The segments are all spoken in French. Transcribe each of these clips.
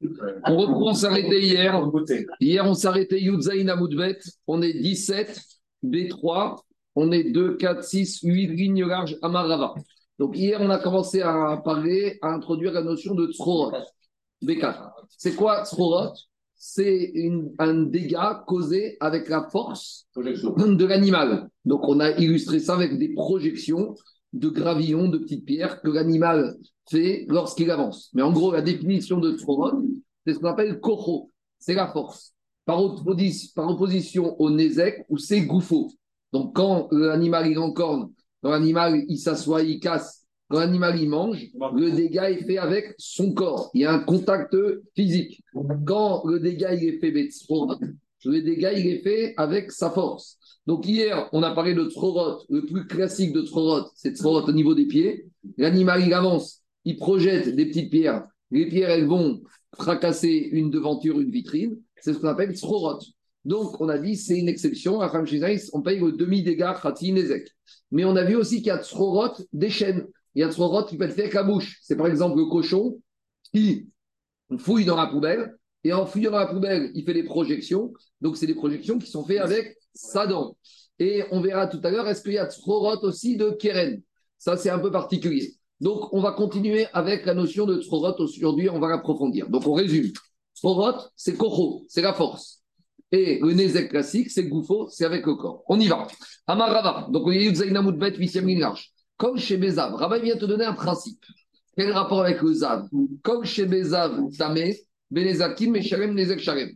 On reprend, on s'arrêtait hier. Hier, on s'arrêtait Yudzaïn Amoudbet. On est 17, B3. On est 2, 4, 6, 8 lignes larges Amarava. Donc hier, on a commencé à parler, à introduire la notion de Tzrorot. B4. C'est quoi Tzrorot C'est un dégât causé avec la force de l'animal. Donc on a illustré ça avec des projections de gravillons, de petites pierres que l'animal fait lorsqu'il avance. Mais en gros, la définition de Tzrorot, c'est ce qu'on appelle Kocho. C'est la force. Par, opposition au Nézek, où c'est Goufo. Donc quand l'animal il encorne, quand l'animal il s'assoit, il casse, quand l'animal il mange, le dégât est fait avec son corps. Il y a un contact physique. Quand le dégât il est fait le dégât il est fait avec sa force. Donc hier, on a parlé de Trorot. Le plus classique de Trorot, c'est Trorot au niveau des pieds. L'animal il avance, il projette des petites pierres. Les pierres elles vont fracasser une devanture, une vitrine. C'est ce qu'on appelle Trorot. Donc, on a dit c'est une exception. À on paye le demi-dégât Khati Nezek. Mais on a vu aussi qu'il y a Tzrorot des chaînes. Il y a Tzrorot qui peut être fait avec la bouche. C'est par exemple le cochon qui fouille dans la poubelle. Et en fouillant dans la poubelle, il fait des projections. Donc, c'est des projections qui sont faites avec sa dent. Et on verra tout à l'heure, est-ce qu'il y a Tzrorot aussi de Keren? Ça, c'est un peu particulier. Donc, on va continuer avec la notion de Tzrorot. Aujourd'hui, on va l'approfondir. Donc, on résume. Tzrorot, c'est Kocho, c'est la force. Et le Nézek classique, c'est Goufo, c'est avec le corps. On y va. Amar Rava. Donc, on y a Bet, 8e ligne large. Comme chez Bézav, Rava vient te donner un principe. Quel rapport avec le Zav? Comme chez Bézav, Tamé, Benezakim, Meshalem, Nezek Shalem.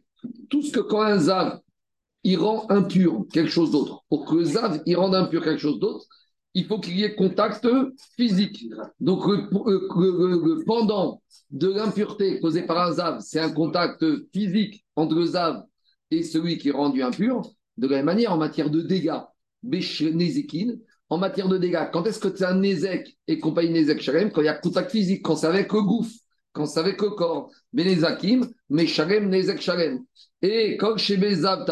Tout ce que quand un Zav, il rend impur quelque chose d'autre. Pour que le Zav, il rende impur quelque chose d'autre, il faut qu'il y ait contact physique. Donc, le, pendant de l'impureté causée par un Zav, c'est un contact physique entre le Zav et celui qui est rendu impur, de la même manière, en matière de dégâts, en matière de dégâts, quand est-ce que c'est un Nézek et compagnie Nézek Shalem? Quand il y a contact physique, quand c'est avec le gouffre, quand c'est avec le corps. Benezakim, mais Shalem, Nézek Shalem. Et comme chez Bezav,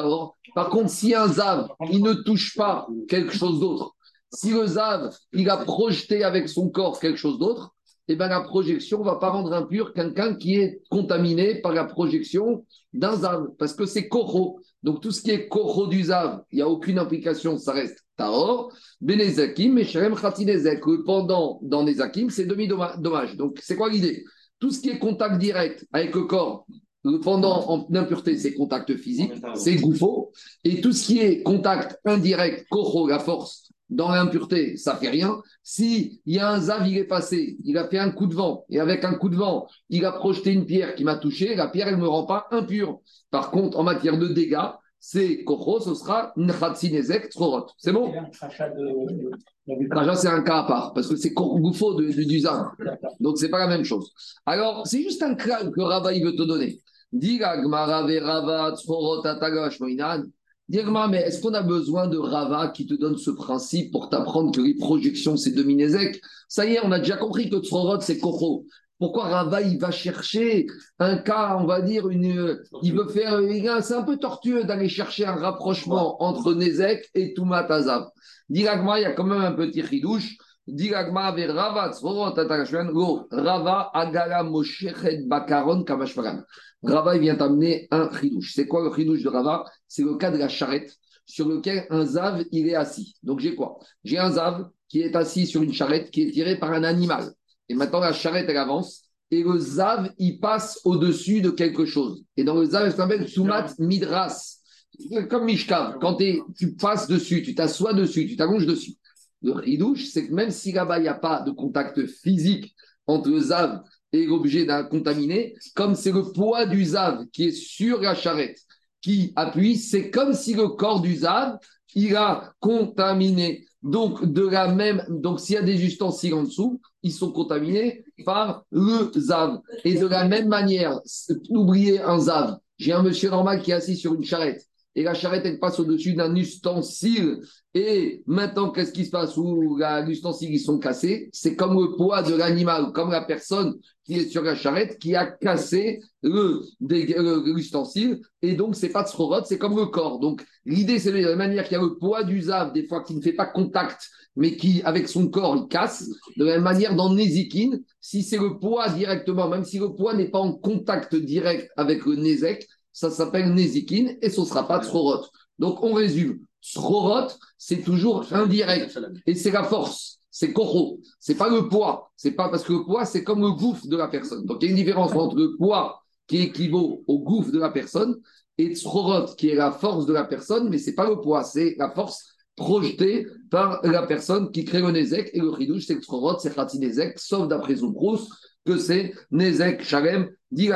par contre, si un Zav, il ne touche pas quelque chose d'autre, si le Zav, il a projeté avec son corps quelque chose d'autre, eh ben, la projection ne va pas rendre impur quelqu'un qui est contaminé par la projection d'un zav, parce que c'est koro. Donc tout ce qui est koro du zav, il n'y a aucune implication, ça reste taor. Benezakim, et shalem khatinezek. Pendant, dans les akim, c'est demi-dommage. Donc c'est quoi l'idée? Tout ce qui est contact direct avec le corps, pendant en impureté, c'est contact physique, c'est goufo. Et tout ce qui est contact indirect, koro, la force, dans l'impureté, ça fait rien. Si il y a un zav, il est passé, il a fait un coup de vent, et avec un coup de vent, il a projeté une pierre qui m'a touché, la pierre, elle ne me rend pas impur. Par contre, en matière de dégâts, c'est kocho, ce sera Nchatzin Trorot. C'est bon? C'est un cas à part, parce que c'est Gouffo de, du zav. Donc, c'est pas la même chose. Alors, c'est juste un cas que Rava, il veut te donner. Diga Gmara Rava Trorot Atagash Moinan. Dire, mais est-ce qu'on a besoin de Rava qui te donne ce principe pour t'apprendre que les projections, c'est demi Ça y est, on a déjà compris que Tzorot, c'est Kocho. Pourquoi Rava, il va chercher un cas, on va dire, une, il veut faire, c'est un peu tortueux d'aller chercher un rapprochement entre Nezek et Toumat Azav. Diragma, il y a quand même un petit ridouche. Diragma vers Rava, Tzorot, Rava, Agala, Moshechet, Bakaron, Kamashvaran. Rava vient amener un chidouche. C'est quoi le chidouche de Rava? C'est le cas de la charrette sur lequel un zav est assis. Donc j'ai quoi? J'ai un zav qui est assis sur une charrette qui est tirée par un animal. Et maintenant la charrette elle avance et le zav il passe au-dessus de quelque chose. Et dans le zav il s'appelle sumat midras. Comme Mishkav, quand tu passes dessus, tu t'assois dessus, tu t'allonges dessus. Le chidouche, c'est que même si là-bas il n'y a pas de contact physique entre le zav est l'objet d'un contaminé, comme c'est le poids du zav qui est sur la charrette qui appuie, c'est comme si le corps du zav, il a contaminé. Donc, de la même, donc s'il y a des ustensiles en dessous, ils sont contaminés par le zav. Et de la même manière, oubliez un zav. J'ai un monsieur normal qui est assis sur une charrette. Et la charrette, elle passe au-dessus d'un ustensile. Et maintenant, qu'est-ce qui se passe où l'ustensile, ils sont cassés? C'est comme le poids de l'animal, comme la personne qui est sur la charrette qui a cassé l'ustensile. Et donc, c'est pas de srorot, c'est comme le corps. Donc, l'idée, c'est de la manière qu'il y a le poids du des fois, qui ne fait pas contact, mais qui, avec son corps, il casse. De la même manière, dans Nézikine, si c'est le poids directement, même si le poids n'est pas en contact direct avec le Nézek, ça s'appelle Nézikine et ce ne sera pas Srorot. Donc, on résume. Srorot, c'est toujours indirect. Et c'est la force. C'est Koro. C'est pas le poids. C'est pas parce que le poids, c'est comme le gouffre de la personne. Donc, il y a une différence entre le poids qui équivaut au gouffre de la personne et Srorot, qui est la force de la personne, mais c'est pas le poids, c'est la force projetée par la personne qui crée le Nézek. Et le Ridouche, c'est que Srorot, c'est Khatinezek, sauf d'après Zoubrous, que c'est Nezek Shalem, dit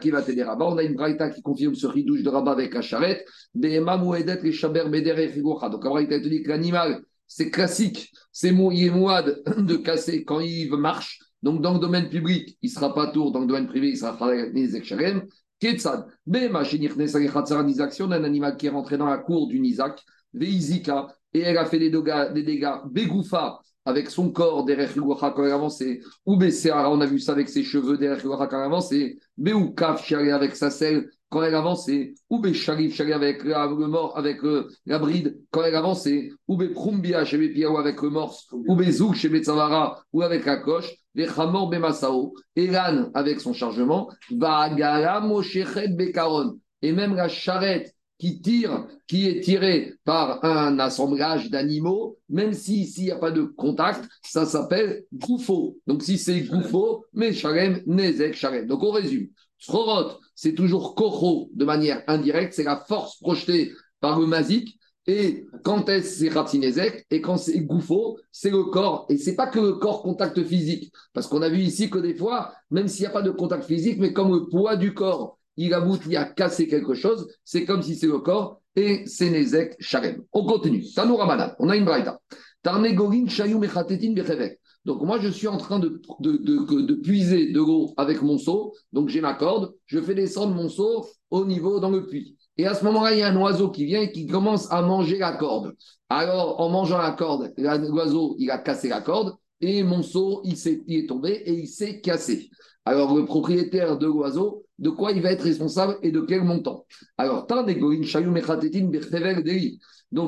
qui va t'aider On a une braïta qui confirme ce ridouche de Rabat avec la charrette. Et Donc la braïta te dit que l'animal, c'est classique, c'est mouad de casser quand il marche. Donc dans le domaine public, il ne sera pas tour, dans le domaine privé, il sera Shalem. Ketsad, Behema Shinich Nizak, un animal qui est rentré dans la cour du Nizak, Veizika, et elle a fait des dégâts, des dégâts. Begoufa, avec son corps derrière quand elle avancé, ou Besséara, on a vu ça avec ses cheveux derrière quand elle avancé, Beoukaf, avec sa selle quand elle avancé, ou Besharif, avec le mort, avec la bride quand elle avancé, ou Beprumbia chez Bepiaou avec le morse, ou Bezouk chez Betsavara ou avec la coche, Bechamor Bemasao, et l'âne avec son chargement, Moshechet Bekaron, et même la charrette qui tire, qui est tiré par un assemblage d'animaux, même si ici il n'y a pas de contact, ça s'appelle goufo. Donc si c'est goufo, mais shalem, nezek, shalem. Donc on résume. Srorot, c'est toujours kocho de manière indirecte, c'est la force projetée par le mazik. Et quand c'est ratinezek? Et quand c'est goufo, c'est le corps. Et c'est pas que le corps contact physique. Parce qu'on a vu ici que des fois, même s'il n'y a pas de contact physique, mais comme le poids du corps il aboutit à casser quelque chose, c'est comme si c'est le corps, et c'est Nezek Sharem. On continue. Tanou Ramadan, on a une braïta. Donc moi, je suis en train de, de, de, puiser de l'eau avec mon seau, donc j'ai ma corde, je fais descendre mon seau au niveau dans le puits. Et à ce moment-là, il y a un oiseau qui vient et qui commence à manger la corde. Alors, en mangeant la corde, l'oiseau, il a cassé la corde et mon seau, il, il est tombé et il s'est cassé. Alors, le propriétaire de l'oiseau, de quoi il va être responsable et de quel montant Alors, donc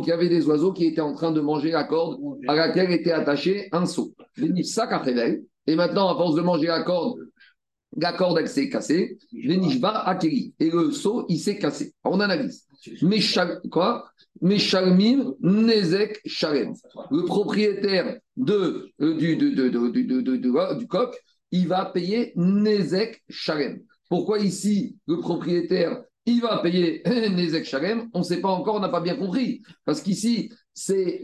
il y avait des oiseaux qui étaient en train de manger la corde à laquelle était attaché un seau. Et maintenant, à force de manger la corde, la corde s'est cassée. Et le seau, il s'est cassé. On analyse. Quoi? Nezek Shalem. Le propriétaire de, du, du coq, il va payer Nezek Shalem. Pourquoi ici, le propriétaire, il va payer Nezek Shalem On ne sait pas encore, on n'a pas bien compris. Parce qu'ici, c'est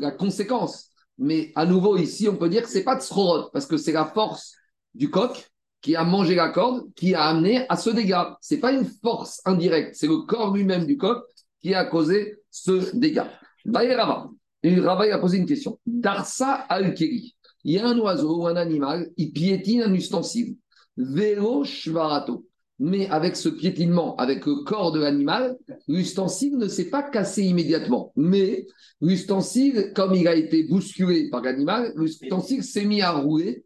la conséquence. Mais à nouveau, ici, on peut dire que ce n'est pas de Srorot, parce que c'est la force du coq qui a mangé la corde, qui a amené à ce dégât. Ce n'est pas une force indirecte, c'est le corps lui-même du coq qui a causé ce dégât. Baye Rava. Et Rava a posé une question. Darsa al-Keri il y a un oiseau ou un animal, il piétine un ustensile. Vélo shvarato. Mais avec ce piétinement, avec le corps de l'animal, l'ustensile ne s'est pas cassé immédiatement. Mais l'ustensile, comme il a été bousculé par l'animal, l'ustensile s'est mis à rouler.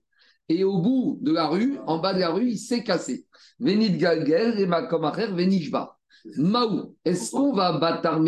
Et au bout de la rue, en bas de la rue, il s'est cassé. Venid galgel et makomacher venishba. Maou, est-ce qu'on va battre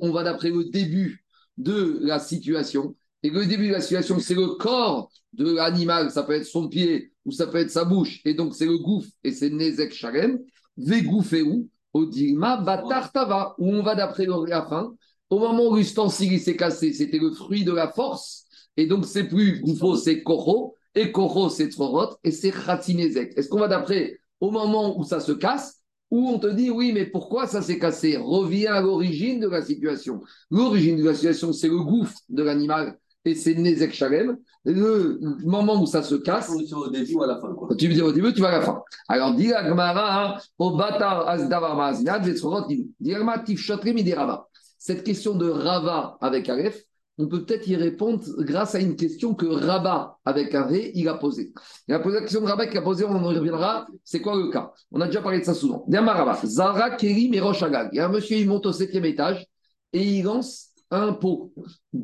On va d'après le début de la situation et le début de la situation, c'est le corps de l'animal, ça peut être son pied ou ça peut être sa bouche, et donc c'est le gouffre et c'est Nezek Sharem, où? Odilma Batar Tava, où on va d'après la fin. Au moment où l'ustensile s'est cassé, c'était le fruit de la force, et donc c'est plus Goufo, c'est Koro, et Koro, c'est Tzorot, et c'est Khatinezek. Est-ce qu'on va d'après au moment où ça se casse, ou on te dit oui, mais pourquoi ça s'est cassé? Reviens à l'origine de la situation. L'origine de la situation, c'est le gouffre de l'animal et c'est Nezek Shalem. Le moment où ça se casse. Tu au début ou à la fin. Quoi. Tu veux dire au début, tu vas à la fin. Alors, dis Agmara, hein, au Batar Azdavar Maazinad, Vetzorot, dis Agmara, Tif Shotrem, Rava. Cette question de Rava avec Aleph, on peut peut-être y répondre grâce à une question que Rabat, avec un Ré, il a posée. Il a posé la question de Rabat qu'il a posée, on en reviendra. C'est quoi le cas? On a déjà parlé de ça souvent. Rabat, Zara, Kérim et Il y a un monsieur, il monte au septième étage et il lance un pot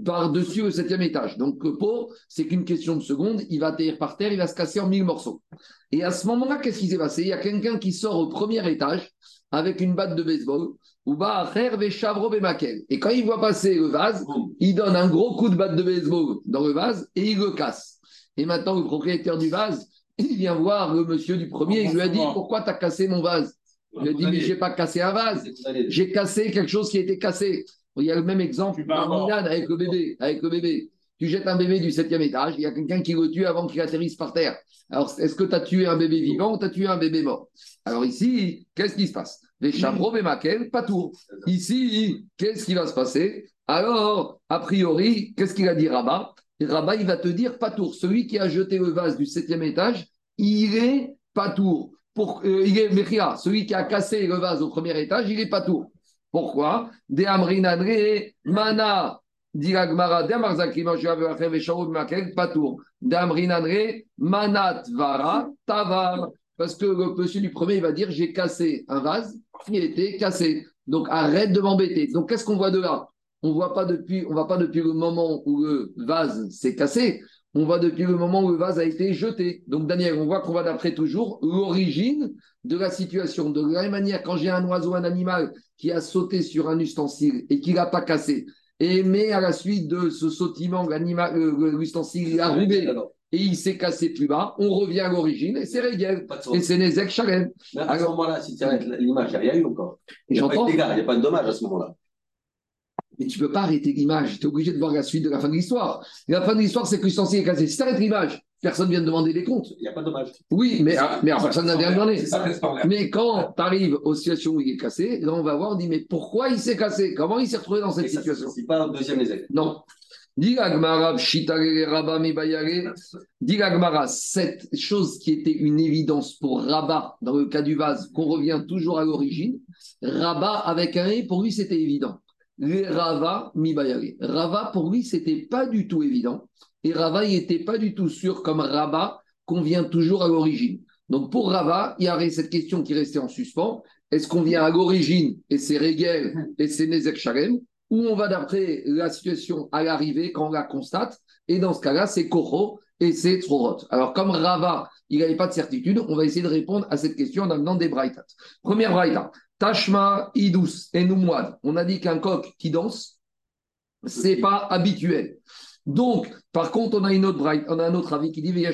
par-dessus au septième étage. Donc, le pot, c'est qu'une question de seconde, il va atterrir par terre, il va se casser en mille morceaux. Et à ce moment-là, qu'est-ce qui s'est passé? Il y a quelqu'un qui sort au premier étage avec une batte de baseball, ou va Et quand il voit passer le vase, il donne un gros coup de batte de baseball dans le vase et il le casse. Et maintenant, le propriétaire du vase, il vient voir le monsieur du premier, il lui a dit Pourquoi tu as cassé mon vase? Il lui a dit Mais je n'ai pas cassé un vase, j'ai cassé quelque chose qui a été cassé. Il y a le même exemple avec le bébé. Avec le bébé. Tu jettes un bébé du septième étage, il y a quelqu'un qui le tue avant qu'il atterrisse par terre. Alors, est-ce que tu as tué un bébé vivant ou tu as tué un bébé mort? Alors ici, qu'est-ce qui se passe? Les chameaux, et pas tout. Ici, qu'est-ce qui va se passer? Alors, a priori, qu'est-ce qu'il a dit Rabat? Rabat, il va te dire pas tour. Celui qui a jeté le vase du septième étage, il est pas tour. Pour, euh, il est Celui qui a cassé le vase au premier étage, il est pas tour. Pourquoi? De Mana, Diragmara, Patour. De Manat Vara, Tavar. Parce que le monsieur du premier, il va dire J'ai cassé un vase qui était cassé. Donc arrête de m'embêter. Donc qu'est-ce qu'on voit de là? On ne voit pas depuis le moment où le vase s'est cassé, on voit depuis le moment où le vase a été jeté. Donc, Daniel, on voit qu'on va d'après toujours l'origine de la situation. De la même manière, quand j'ai un oiseau, un animal qui a sauté sur un ustensile et qui ne l'a pas cassé, et mais à la suite de ce sautillement, euh, l'ustensile a roulé et il s'est cassé plus bas, on revient à l'origine et c'est Régel. Et c'est Nezek Shalem. À ce moment-là, si tu arrêtes l'image, il n'y a rien eu encore. Il n'y a pas de dégâts, il n'y a pas de dommages à ce moment-là. Mais tu ne peux pas arrêter l'image. Tu es obligé de voir la suite de la fin de l'histoire. La fin de l'histoire, c'est que l'ustensile est cassé. Si tu arrêtes l'image, personne ne vient de demander des comptes. Il n'y a pas de dommage. Oui, mais, ah, mais personne n'a rien demandé. Mais quand tu arrives aux situations où il est cassé, là, on va voir, on dit, mais pourquoi il s'est cassé? Comment il s'est retrouvé dans cette situation? C'est pas un deuxième essai. Non. Dis Gmara, cette chose qui était une évidence pour Rabat, dans le cas du vase, qu'on revient toujours à l'origine, Rabat avec un et, pour lui, c'était évident les Rava Mibayari. Rava, pour lui, c'était pas du tout évident. Et Rava, il n'était pas du tout sûr, comme Rabat, qu'on vient toujours à l'origine. Donc pour Rava, il y avait cette question qui restait en suspens. Est-ce qu'on vient à l'origine et c'est Régel et c'est Nezek Shalem ou on va d'après la situation à l'arrivée quand on la constate? Et dans ce cas-là, c'est Koro et c'est Trorot. Alors comme Rava, il n'avait pas de certitude, on va essayer de répondre à cette question en amenant des Braïtat. Première Braïta. Tashma idus et Noumouad. On a dit qu'un coq qui danse, c'est pas habituel. Donc, par contre, on a, une autre, on a un autre avis qui dit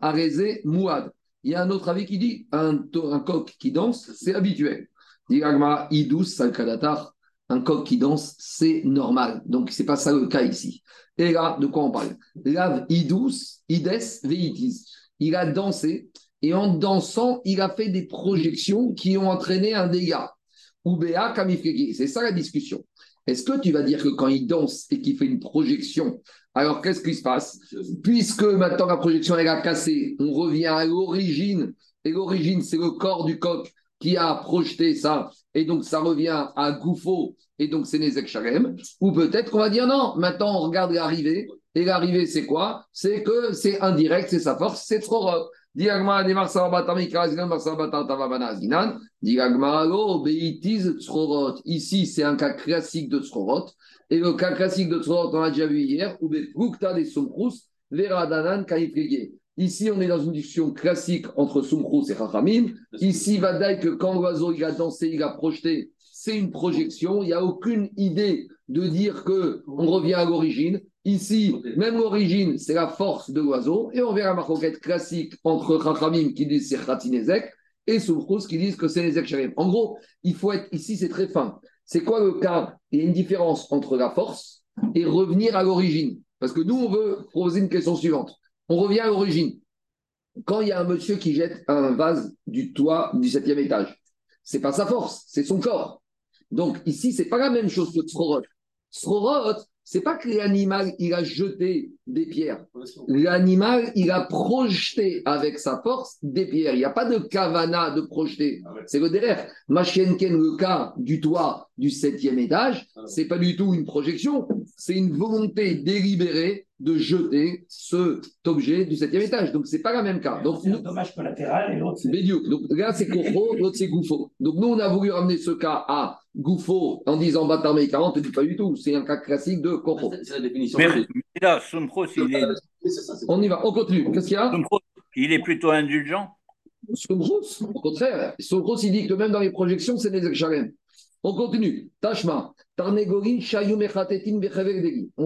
Arezé, Mouad. Il y a un autre avis qui dit un, coq qui danse, c'est habituel. idus, salkadatar. Un coq qui danse, c'est normal. Donc, c'est pas ça le cas ici. Et là, de quoi on parle? Lav idus, ides, veitis. Il a dansé et en dansant, il a fait des projections qui ont entraîné un dégât. Oubéa kamifregi. C'est ça la discussion. Est-ce que tu vas dire que quand il danse et qu'il fait une projection, alors qu'est-ce qui se passe? Puisque maintenant la projection elle a cassé, on revient à l'origine. Et l'origine, c'est le corps du coq qui a projeté ça. Et donc ça revient à Goufo. Et donc c'est Nezek Shalem. Ou peut-être qu'on va dire non, maintenant on regarde l'arrivée. Et l'arrivée, c'est quoi? C'est que c'est indirect, c'est sa force, c'est trop Diagma de Ici, c'est un cas classique de Tzrorot. Et le cas classique de Tzrorot, on l'a déjà vu hier, où Befrukta de Sumkrus, Veradanan Kaifrege. Ici, on est dans une discussion classique entre Sumkrus et Chachamim. Ici, va dire que quand l'oiseau a dansé, il a projeté, c'est une projection. Il n'y a aucune idée de dire que on revient à l'origine. Ici, même l'origine, c'est la force de l'oiseau. Et on verra ma roquette classique entre Chachamim qui disent c'est Khatinezek et Soufrous qui disent que c'est les Sharim. En gros, il faut être ici, c'est très fin. C'est quoi le cas? Il y a une différence entre la force et revenir à l'origine. Parce que nous, on veut poser une question suivante. On revient à l'origine. Quand il y a un monsieur qui jette un vase du toit du septième étage, c'est pas sa force, c'est son corps. Donc ici, c'est pas la même chose que Srorot. Srorot, c'est pas que l'animal, il a jeté des pierres. L'animal, il a projeté avec sa force des pierres. Il n'y a pas de kavana de projeter. Ah c'est le derrière. Machienken, le cas du toit du septième étage, ah c'est pas du tout une projection. C'est une volonté délibérée de jeter cet objet du septième étage. Donc, c'est pas le même cas. Donc, un dommage collatéral et l'autre, c'est. Donc, là, c'est Kofo, l'autre, c'est Goufo. Donc, nous, on a voulu ramener ce cas à Goufo en disant Batarme 40, on ne dit pas du tout. C'est un cas classique de Kofo. C'est la définition. Mais, là, Sompros, il est. On y va, on continue. Qu'est-ce qu'il y a? Il est plutôt indulgent? Somros, au contraire. Somros, il dit que même dans les projections, c'est des Shalem. On continue. Tashma. On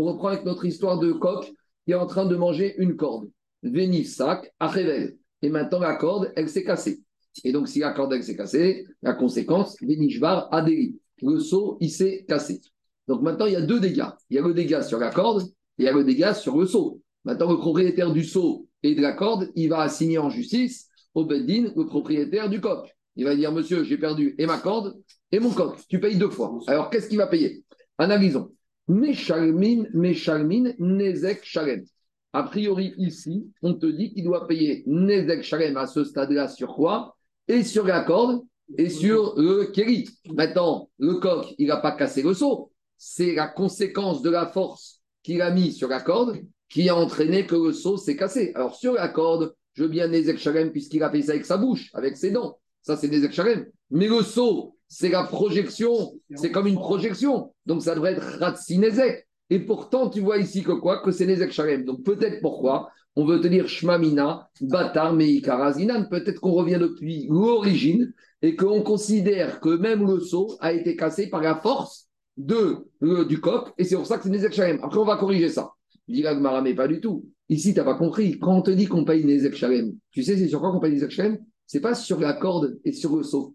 reprend avec notre histoire de coq qui est en train de manger une corde. Vénissac à Rével. Et maintenant, la corde, elle s'est cassée. Et donc, si la corde, elle s'est cassée, la conséquence, Vénishvar Adéli. Le seau, il s'est cassé. Donc maintenant, il y a deux dégâts. Il y a le dégât sur la corde et il y a le dégât sur le seau. Maintenant, le propriétaire du seau et de la corde, il va assigner en justice au Beddin le propriétaire du coq. Il va dire, monsieur, j'ai perdu et ma corde et mon coq. Tu payes deux fois. Alors, qu'est-ce qu'il va payer? Analysons. Meshalmin, Meshalmin, Nezek Shalem. A priori, ici, on te dit qu'il doit payer Nezek Shalem à ce stade-là sur quoi? Et sur la corde et sur le Kéri. Maintenant, le coq, il n'a pas cassé le seau. C'est la conséquence de la force qu'il a mis sur la corde qui a entraîné que le seau s'est cassé. Alors, sur la corde, je veux bien Nezek Shalem puisqu'il a fait ça avec sa bouche, avec ses dents. Ça, c'est Nezek Shalem. Mais le seau, c'est la projection, c'est comme une projection. Donc ça devrait être Ratsinezek. Et pourtant, tu vois ici que quoi? Que c'est Nezek Shalem. Donc peut-être pourquoi? On veut te dire Shmamina, Batar, Meikarazinan. Peut-être qu'on revient depuis l'origine et qu'on considère que même le seau a été cassé par la force de, du coq. Et c'est pour ça que c'est Nezek Shalem. Après, on va corriger ça. Dit Gmara, mais pas du tout. Ici, tu n'as pas compris. Quand on te dit qu'on paye Nezek Shalem, tu sais, c'est sur quoi qu'on paye Nezek Shalem? C'est pas sur la corde et sur le seau.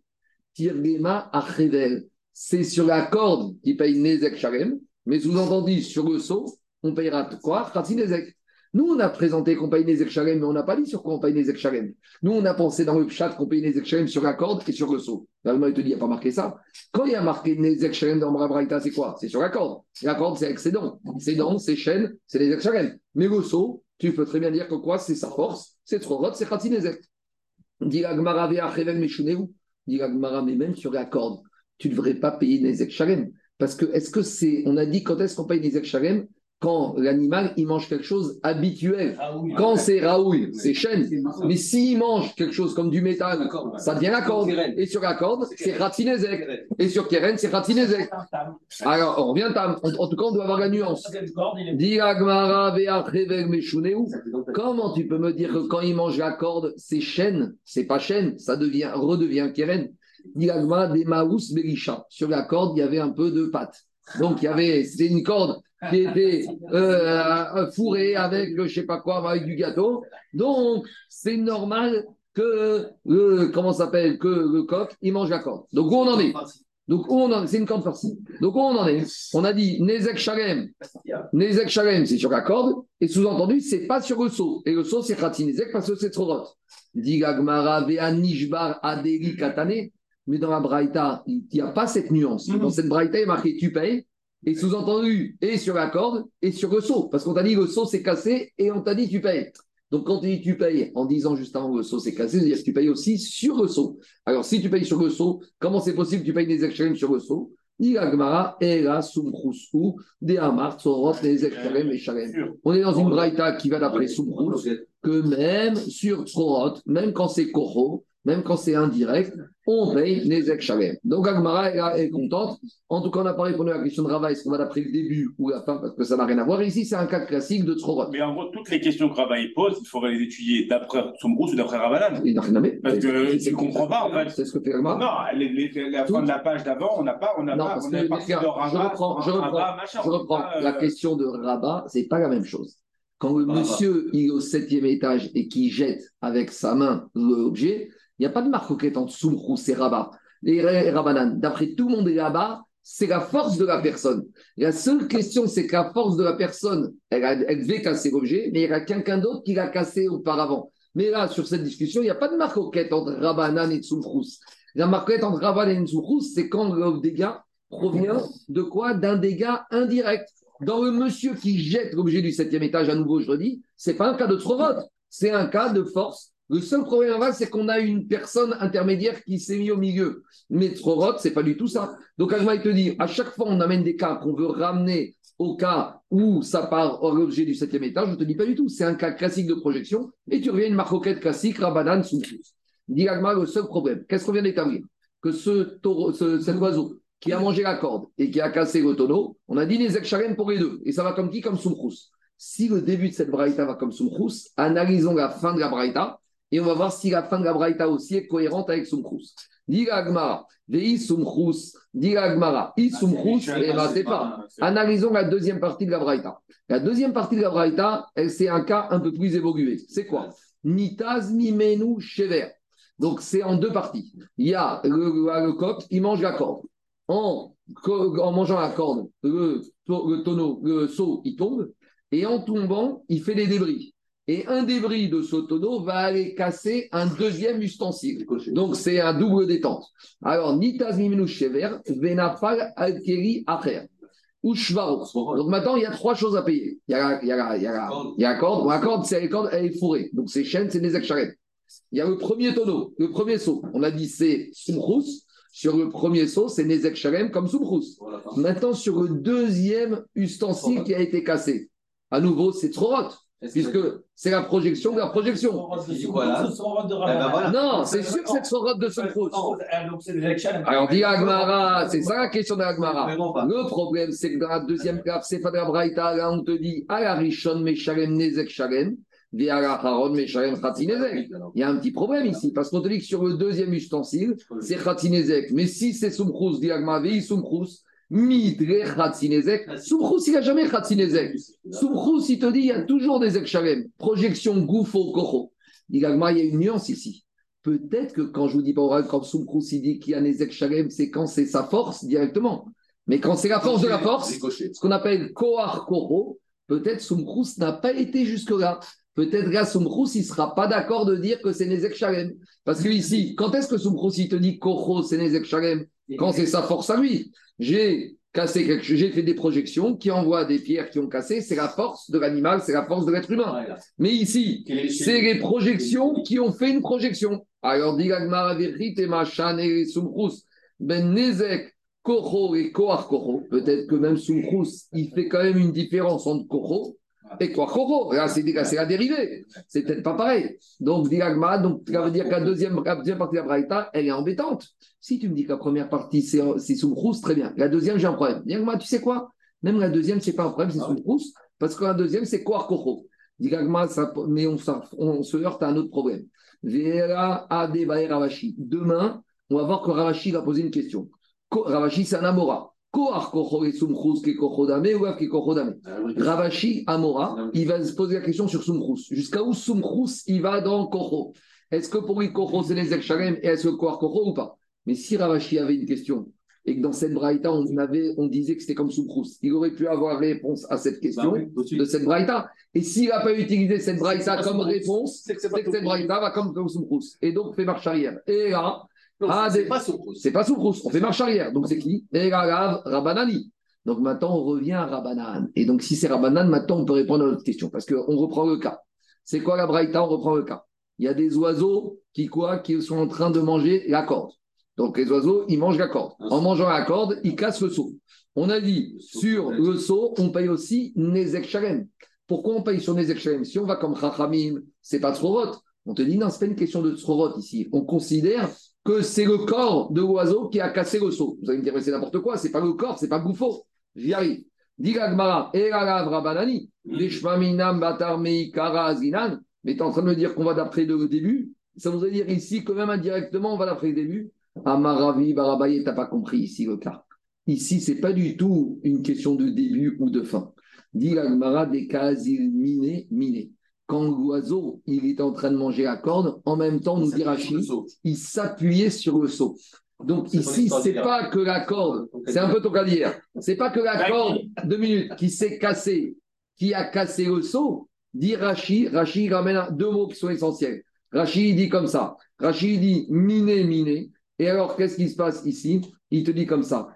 C'est sur la corde qui paye Nezek Shalem, mais sous-entendu, sur le seau, on payera quoi? Nezek. Nous, on a présenté qu'on paye Shalem, mais on n'a pas dit sur quoi on paye Shalem. Nous, on a pensé dans le chat qu'on paye Shalem sur la corde et sur le seau. Là, il te dit, il n'y a pas marqué ça. Quand il y a marqué Nezek Shalem dans Brabraïta, c'est quoi? C'est sur la corde. La corde, c'est avec ses dents. Ses chaînes, c'est Nezek Shalem. Mais le seau, tu peux très bien dire que quoi? C'est sa force, c'est trop rot, c'est Khatinezek. Dit dit mais même sur la corde, tu ne devrais pas payer des Shalem. Parce que, est-ce que c'est. On a dit quand est-ce qu'on paye des Shalem quand l'animal il mange quelque chose habituel. quand c'est raoul, c'est chêne. Mais s'il mange quelque chose comme du métal, ça devient la corde. Et sur la corde, c'est ratinezek. Et sur Keren, c'est ratinezek. Alors, on revient tam. En, tout cas, on doit avoir la nuance. Comment tu peux me dire que quand il mange la corde, c'est chêne, c'est pas chêne, ça devient, redevient Keren. des maous. Sur la corde, il y avait un peu de pâte. Donc, il y avait, c'est une corde qui était euh, fourré avec je sais pas quoi, avec du gâteau. Donc, c'est normal que le, comment s'appelle, que le coq, il mange la corde. Donc, où on en est? Donc, où on en est? C'est une corde farcie. Donc, où on en est? On a dit Nezek Shalem. Nezek Shalem, c'est sur la corde. Et sous-entendu, c'est pas sur le seau. Et le seau, c'est Khatin Nezek parce que c'est trop rot. Dit Gagmara, Nishbar, Adeli, Katane. Mais dans la Braïta, il n'y a pas cette nuance. Mhm. Dans cette Braïta, il est marqué tu payes. Et sous-entendu, et sur la corde, et sur le seau. Parce qu'on t'a dit le seau c'est cassé, et on t'a dit tu payes. Donc quand tu dis tu payes en disant juste avant le seau c'est cassé, c'est-à-dire que tu payes aussi sur le seau. Alors si tu payes sur le seau, comment c'est possible que tu payes des extrêmes sur le seau? On est dans une braïta qui va d'après Soumrous, que même sur Trorot, même quand c'est Koro, même quand c'est indirect, on paye les Shalem. Donc Agmara est contente. En tout cas, on n'a pas répondu à la question de Rava, est-ce qu'on va d'après le début ou la fin, parce que ça n'a rien à voir. Ici, c'est un cas classique de Tzorot. Mais en gros, toutes les questions que Rava pose, il faudrait les étudier d'après Sombrous ou d'après Ravalan. Il n'a rien à Parce que ne comprend pas, en fait. C'est ce que fait Agmara. Non, la fin de la page d'avant, on n'a pas, on n'a pas, on a pas de Rava. Je reprends, je reprends, je reprends. La euh, question de Rabat, c'est pas la même chose. Quand le monsieur il est au septième étage et qui jette avec sa main l'objet, il n'y a pas de marque entre Soumrous et Rabat. Les Rabanan, d'après tout le monde là-bas, c'est la force de la personne. La seule question, c'est que la force de la personne, elle, elle devait casser l'objet, mais il y a quelqu'un d'autre qui l'a cassé auparavant. Mais là, sur cette discussion, il n'y a pas de marquette entre Rabanan et Tsumrous. La marquette entre Rabanan et Tsumrous, c'est quand le dégât provient de quoi? D'un dégât indirect. Dans le monsieur qui jette l'objet du septième étage, à nouveau, je redis, c'est pas un cas de Trovot, c'est un cas de force. Le seul problème, c'est qu'on a une personne intermédiaire qui s'est mis au milieu. Mais Trovot, c'est pas du tout ça. Donc, Agma, il te dit, à chaque fois, on amène des cas qu'on veut ramener au cas où ça part à l'objet du septième étage. Je te dis pas du tout. C'est un cas classique de projection. Et tu reviens une marcoquette classique, Rabadan, sous Dit Agma, le seul problème, qu'est-ce qu'on vient d'établir? Que ce, taureau, ce cet oiseau qui a mangé la corde et qui a cassé le tonneau, on a dit les Charen pour les deux. Et ça va comme qui? Comme Soumchrous. Si le début de cette braïta va comme Soumchrous, analysons la fin de la braïta et on va voir si la fin de la braïta aussi est cohérente avec Soumchrous. Dit Agmara, Vei Soumchrous, dit Agmara, I Soumchrous, et c'est pas. Analysons la deuxième partie de la braïta. La deuxième partie de la braïta, c'est un cas un peu plus évolué. C'est quoi? Nitaz Mimenu Shever. Donc c'est en deux parties. Il y a le, le coq, il mange la corde en, mangeant la corde, le, tonneau, le seau, il tombe, et en tombant, il fait des débris. Et un débris de ce tonneau va aller casser un deuxième ustensile. Donc, c'est un double détente. Alors, Nitaz Shever, Venafal Alkeri Acher. Ou Donc maintenant, il y a trois choses à payer. Il y a la, il y a la, il y a la, il y a la corde. la corde, c'est la corde, elle est fourrée. Donc, c'est chaîne, c'est des charrettes. Il y a le premier tonneau, le premier seau. On a dit c'est Sumrous. Sur le premier saut, c'est Nezek Shalem comme Soumrous. Maintenant, sur le deuxième ustensile qui a été cassé, à nouveau, c'est Trorot. Puisque c'est la projection de la projection. Non, c'est sûr que c'est Trorot de Soumrous. Alors, dit Agmara, c'est ça la question de Agmara. Le problème, c'est que dans la deuxième classe, c'est Fadra Braïta, là, on te dit, à la Rishon, Meshalem, Nezek Shalem. Il y a un petit problème ici, parce qu'on te dit que sur le deuxième ustensile, c'est Khatinezek. Mais si c'est Soumkrous, Diagmavi, Soumkrous, Midre Khatinezek, Soumkrous, il n'a jamais Khatinezek. Soumkrous, il te dit, il y a toujours des Ekshalem. Projection Goufo, Kocho. Il y a une nuance ici. Peut-être que quand je vous dis pas oral, quand Soumkrous, il dit qu'il y a des Ekshalem, c'est quand c'est sa force directement. Mais quand c'est la force de la force, ce qu'on appelle Kohar Koho, peut-être Soumkrous n'a pas été jusque-là peut-être là, Soumchrous, il ne sera pas d'accord de dire que c'est Nezek Shalem. Parce que ici, quand est-ce que Soumchrous, il te dit Kocho, c'est Nezek Shalem? Quand c'est sa force à lui. J'ai cassé quelque chose, j'ai fait des projections qui envoient des pierres qui ont cassé, c'est la force de l'animal, c'est la force de l'être humain. Mais ici, c'est les projections qui ont fait une projection. Alors, dit et Machan et Soumchrous, Ben Nezek, Kocho et Kohar Kocho, peut-être que même Soumchrous, il fait quand même une différence entre Kocho et quoi Là, c'est la dérivée. C'est peut-être pas pareil. Donc, donc ça veut dire que la deuxième, partie de la Braïta, elle est embêtante. Si tu me dis que la première partie, c'est Soumkrous, très bien. La deuxième, j'ai un problème. Diagma, tu sais quoi? Même la deuxième, c'est pas un problème, c'est Soumkrous, parce que la deuxième, c'est quoi Kocho mais on, se heurte à un autre problème. Demain, on va voir que Ravashi va poser une question. Ravashi, c'est un Amora. Ravashi Amora, il va se poser la question sur Sumchrous. Jusqu'à où Sumchrous il va dans Kocho Est-ce que pour lui Kocho c'est les Shalem et est-ce que Kohar Kocho ou pas? Mais si Ravashi avait une question et que dans cette braïta on, avait, on disait que c'était comme Sumchrous, il aurait pu avoir réponse à cette question bah de cette braïta. Et s'il n'a pas utilisé cette braïta comme réponse, c'est que, cette braïta va comme, Sumchrous. Et donc fait marche arrière. Et là, ah, c'est pas Soukrous. C'est pas Soukrous. On fait marche arrière. Donc c'est qui Rabanani. Donc maintenant, on revient à Rabanan. Et donc si c'est Rabanan, maintenant, on peut répondre à notre question. Parce qu'on reprend le cas. C'est quoi la Braïta On reprend le cas. Il y a des oiseaux qui, quoi, qui sont en train de manger la corde. Donc les oiseaux, ils mangent la corde. Ah, en mangeant la corde, ils cassent le seau. On a dit, sur le seau, on paye aussi Nezek Shalem. Pourquoi on paye sur Nezek Shalem Si on va comme Chachamim, c'est pas Tzrorot. On te dit, non, c'est pas une question de Tzrorot ici. On considère que c'est le corps de l'oiseau qui a cassé le seau. Vous allez me dire, c'est n'importe quoi, c'est pas le corps, c'est pas Gouffo. J'y arrive. Dit Gmara, Rabanani, Batar mais tu es en train de me dire qu'on va d'après le début? Ça voudrait dire ici que même indirectement, on va d'après le début? Amaravi, Barabaye, t'as pas compris ici le cas. Ici, c'est pas du tout une question de début ou de fin. Dit Gmara, des cas miné, miné quand l'oiseau il est en train de manger la corde, en même temps, nous dit Rachid, il s'appuyait sur le seau. Donc ici, c'est pas que la corde, c'est un peu ton cas d'hier, c'est pas que la corde, deux minutes, qui s'est cassée, qui a cassé le seau, dit Rachid, Rachid ramène deux mots qui sont essentiels. Rachid dit comme ça, Rachid dit miné, miné, et alors qu'est-ce qui se passe ici? Il te dit comme ça,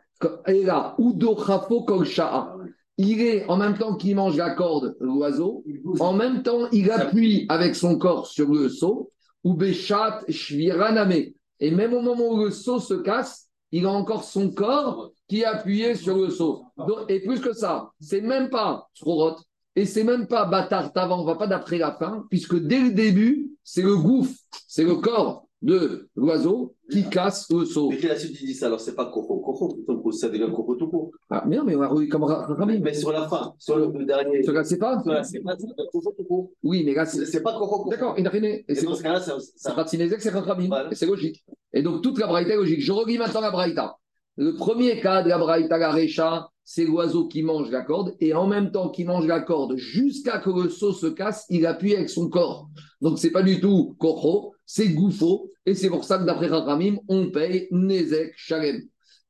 et là, Udo Kol il est, en même temps qu'il mange la corde, l'oiseau, en même temps, il appuie avec son corps sur le seau, ou Béchat Shviraname. Et même au moment où le seau se casse, il a encore son corps qui est appuyé sur le seau. Donc, et plus que ça, c'est même pas Srorot, et c'est même pas bâtard avant, on va pas d'après la fin, puisque dès le début, c'est le gouffre, c'est le corps de l'oiseau qui casse le seau. Mais la suite, il dit ça, alors c'est pas Koro. Koro, ça devient Koro tout court. Ah, mais non, mais on va comme Rami. Mais sur la fin, sur le dernier. Sur la c'est pas? C'est pas, Koro tout court. Oui, mais là, c'est. Pas Koro. D'accord, il n'a rien. Et, dans ce cas-là, c'est Ratinezek, c'est Rami. Et c'est logique. Et donc, toute la braïta est logique. Je relis maintenant la braïta. Le premier cas de la braïta, la récha, c'est l'oiseau qui mange la corde et en même temps qu'il mange la corde jusqu'à que le seau se casse, il appuie avec son corps. Donc, c'est pas du tout Koro, c'est Goufo. Et c'est pour ça que d'après Ramim, on paye Nezek Shalem.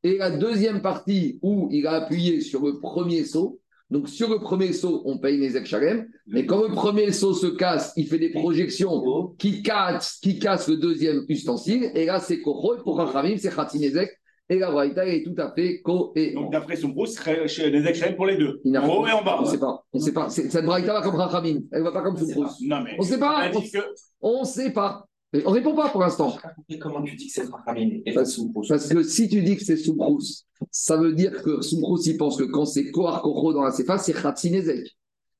Et la deuxième partie où il a appuyé sur le premier seau, donc sur le premier seau, on paye Nezek Shalem. Mais quand le premier seau se casse, il fait des projections qui casse, qui casse le deuxième ustensile. Et là, c'est Koro. Pour Rachamim, c'est Khatinezek. Et la Braïta est tout à fait cohérente. Donc, d'après son gros, ce serait les excellents pour les deux. En haut et en bas. On ne sait pas. On sait pas. Cette Braïta va comme Rachamim. Elle ne va pas comme. Non, mais. On sait pas. On ne sait pas. On ne répond pas pour l'instant. Comment tu dis que c'est Rachamim Parce, que si tu dis que c'est Soukros, ça veut dire que Soukros, il pense que quand c'est Kohar dans la Sefa, c'est Khatinezek.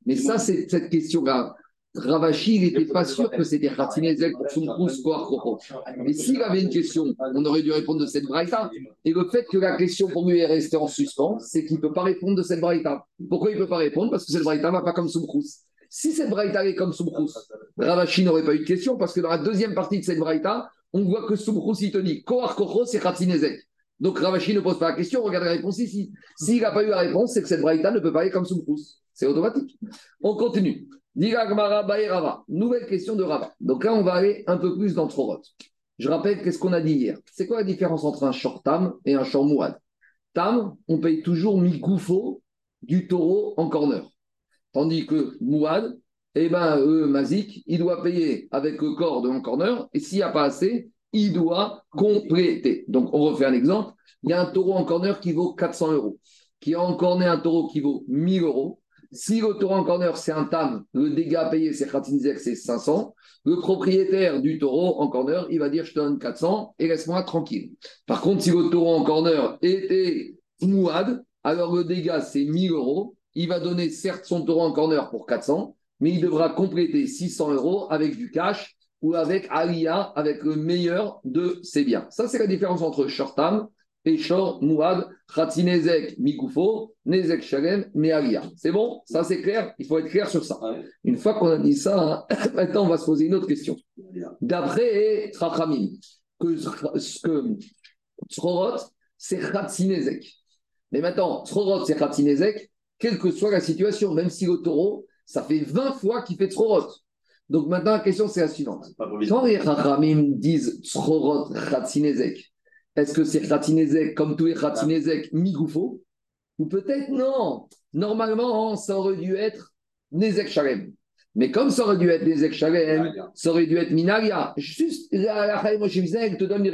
Mais ça, c'est cette question-là. Ravashi, il n'était pas sûr que c'était Khatinezek pour Soukros, Kohar Koro. Mais s'il avait une question, on aurait dû répondre de cette braïta. Et le fait que la question pour lui est restée en suspens, c'est qu'il ne peut pas répondre de cette braïta. Pourquoi il ne peut pas répondre? Parce que cette braïta ne va pas comme Soumkrous. Si cette braïta est comme Soumkrous, Ravashi n'aurait pas eu de question parce que dans la deuxième partie de cette braïta, on voit que Soumkrous, il te dit Kohar Koro, c'est Khatinezek. Donc Ravashi ne pose pas la question, regarde la réponse ici. S'il n'a pas eu la réponse, c'est que cette braïta ne peut pas aller comme Soumkrous. C'est automatique. On continue. Rava. Nouvelle question de Rava. Donc là, on va aller un peu plus dans Trorot. Je rappelle qu'est-ce qu'on a dit hier. C'est quoi la différence entre un short tam et un short mouad Tam, on paye toujours mi-goufo du taureau en corner. Tandis que mouad, eh ben, euh, Mazik, il doit payer avec le corps de en corner. Et s'il n'y a pas assez, il doit compléter. Donc, on refait un exemple. Il y a un taureau en corner qui vaut 400 euros. Qui a en corner un taureau qui vaut 1000 euros. Si le taureau en corner, c'est un tam, le dégât payé, c'est Khatinzek, c'est 500. Le propriétaire du taureau en corner, il va dire je te donne 400 et laisse-moi tranquille. Par contre, si le taureau en corner était mouad, alors le dégât, c'est 1000 euros. Il va donner certes son taureau en corner pour 400, mais il devra compléter 600 euros avec du cash ou avec Alia, avec le meilleur de ses biens. Ça, c'est la différence entre Shortam et Shor Mouad, Khatinezek, Mikoufo, Nezek Shalem, Mealia. C'est bon? Ça, c'est clair? Il faut être clair sur ça. Ouais. Une fois qu'on a dit ça, hein, maintenant, on va se poser une autre question. D'après Trachamim, que, que Srorot, c'est Khatinezek. Mais maintenant, Srorot, c'est Khatinezek, quelle que soit la situation, même si le taureau, ça fait 20 fois qu'il fait Srorot. Donc maintenant, la question, c'est la suivante. Quand les Chachamim disent Khatinezek, est-ce que c'est Khatinezek comme tous les Khatinezek Migoufo Ou peut-être non? Normalement, ça aurait dû être Nezek Shalem. Mais comme ça aurait dû être Nezek Shalem, ça aurait dû être Minaria. Juste, la Moshe elle te donne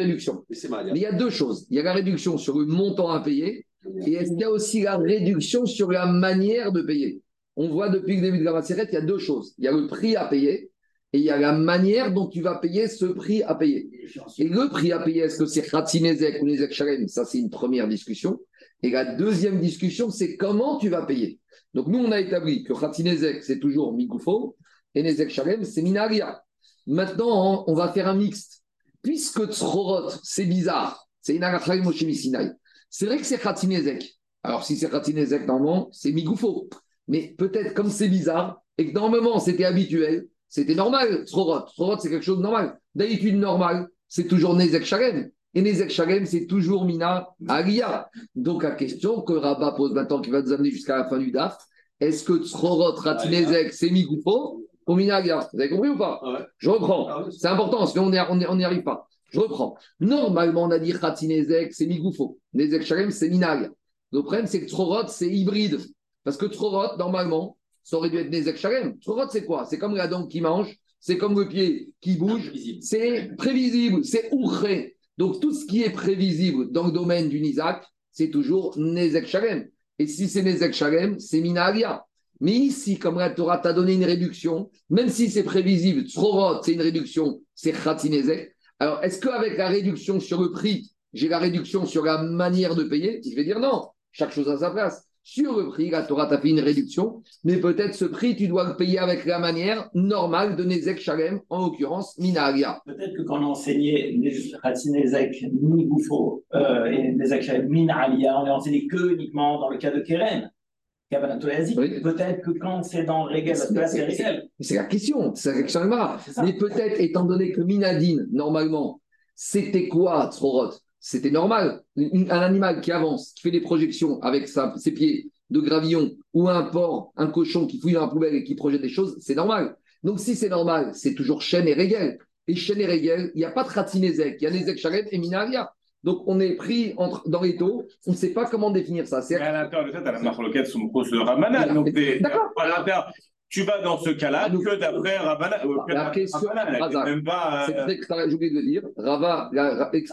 c'est mal. Mais il y a deux choses. Il y a la réduction sur le montant à payer et est-ce qu'il y a aussi la réduction sur la manière de payer? On voit depuis le début de la Maseret, il y a deux choses. Il y a le prix à payer et il y a la manière dont tu vas payer ce prix à payer. Et le prix à payer, est-ce que c'est Khatinezek ou Nezek Shalem? Ça, c'est une première discussion. Et la deuxième discussion, c'est comment tu vas payer. Donc, nous, on a établi que Khatinezek, c'est toujours Migoufo et Nezek Shalem, c'est Minaria. Maintenant, on va faire un mixte. Puisque Tzrorot, c'est bizarre, c'est Inagachai Moshimi Sinai. C'est vrai que c'est Khatinezek. Alors, si c'est Khatinezek, normalement, c'est Migoufo. Mais peut-être comme c'est bizarre et que normalement, c'était habituel, c'était normal, Tzrorot. Tzrorot, c'est quelque chose de normal. D'habitude, normal, c'est toujours Nezek Shalem. Et Nezek Shalem, c'est toujours Mina Alia. Donc, la question que Rabat pose maintenant, qui va nous amener jusqu'à la fin du DAF, est-ce que Tzrorot, Khatinezek, c'est Migoufo ou Mina Alia Vous avez compris ou pas? Ah ouais. Je reprends. Ah. C'est important, sinon on n'y arrive pas. Je reprends. Normalement, on a dit Khatinezek, c'est Migoufo. Nezek Shalem, c'est Minaria. Le problème, c'est que Trorot, c'est hybride. Parce que Trorot, normalement, ça aurait dû être Nezek Shalem. Trorot, c'est quoi? C'est comme la dent qui mange, c'est comme le pied qui bouge, c'est prévisible, c'est ouvré. Donc tout ce qui est prévisible dans le domaine du Isaac, c'est toujours Nezek Shalem. Et si c'est Nezek Shalem, c'est Minaria. Mais ici, comme la Torah t'a donné une réduction, même si c'est prévisible, Tzrorot, c'est une réduction, c'est Khatinezek. Alors, est-ce qu'avec la réduction sur le prix, j'ai la réduction sur la manière de payer? Je vais dire non, chaque chose à sa place. Sur le prix, la Torah t'a fait une réduction, mais peut-être ce prix, tu dois le payer avec la manière normale de Nezek Shalem, en l'occurrence Minaria. Peut-être que quand on enseignait Khatinezek, Migoufo euh, et Nezek Shalem, Minaria, on les enseignait que uniquement dans le cas de Keren. Oui. Peut-être que quand c'est dans Régel, parce que là c'est Régel. C'est la question, c'est la question Mais peut-être, étant donné que Minadine, normalement, c'était quoi, Tzrorot C'était normal. Un animal qui avance, qui fait des projections avec ses pieds de gravillon, ou un porc, un cochon qui fouille dans la poubelle et qui projette des choses, c'est normal. Donc si c'est normal, c'est toujours chêne et Régel. Et chêne et Régel, il n'y a pas de Khatinezek, il y a Nezek Shalem et Minaria. Donc, on est pris entre, dans les taux, on ne sait pas comment définir ça. Mais à l'intérieur de ça, tu as la marloquette sur le Ramanan. Donc, tu vas dans ce cas-là ah, que d'après Ravana. La question, pas. Euh... C'est j'ai oublié de dire. Rava,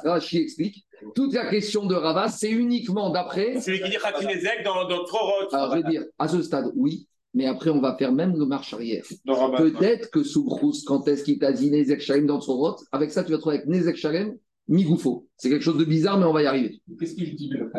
Rashi explique. Toute la question de Rava, c'est uniquement d'après. C'est qui dit Khatinezek dans, dans Trorot. Alors, je vais dire, à ce stade, oui. Mais après, on va faire même le marche arrière. Peut-être que sous quand est-ce qu'il t'a dit Nezek Shalem dans Trorot, avec ça, tu vas trouver avec Nezek Shalem Migoufo. C'est quelque chose de bizarre, mais on va y arriver. Qu'est-ce qu'il dit le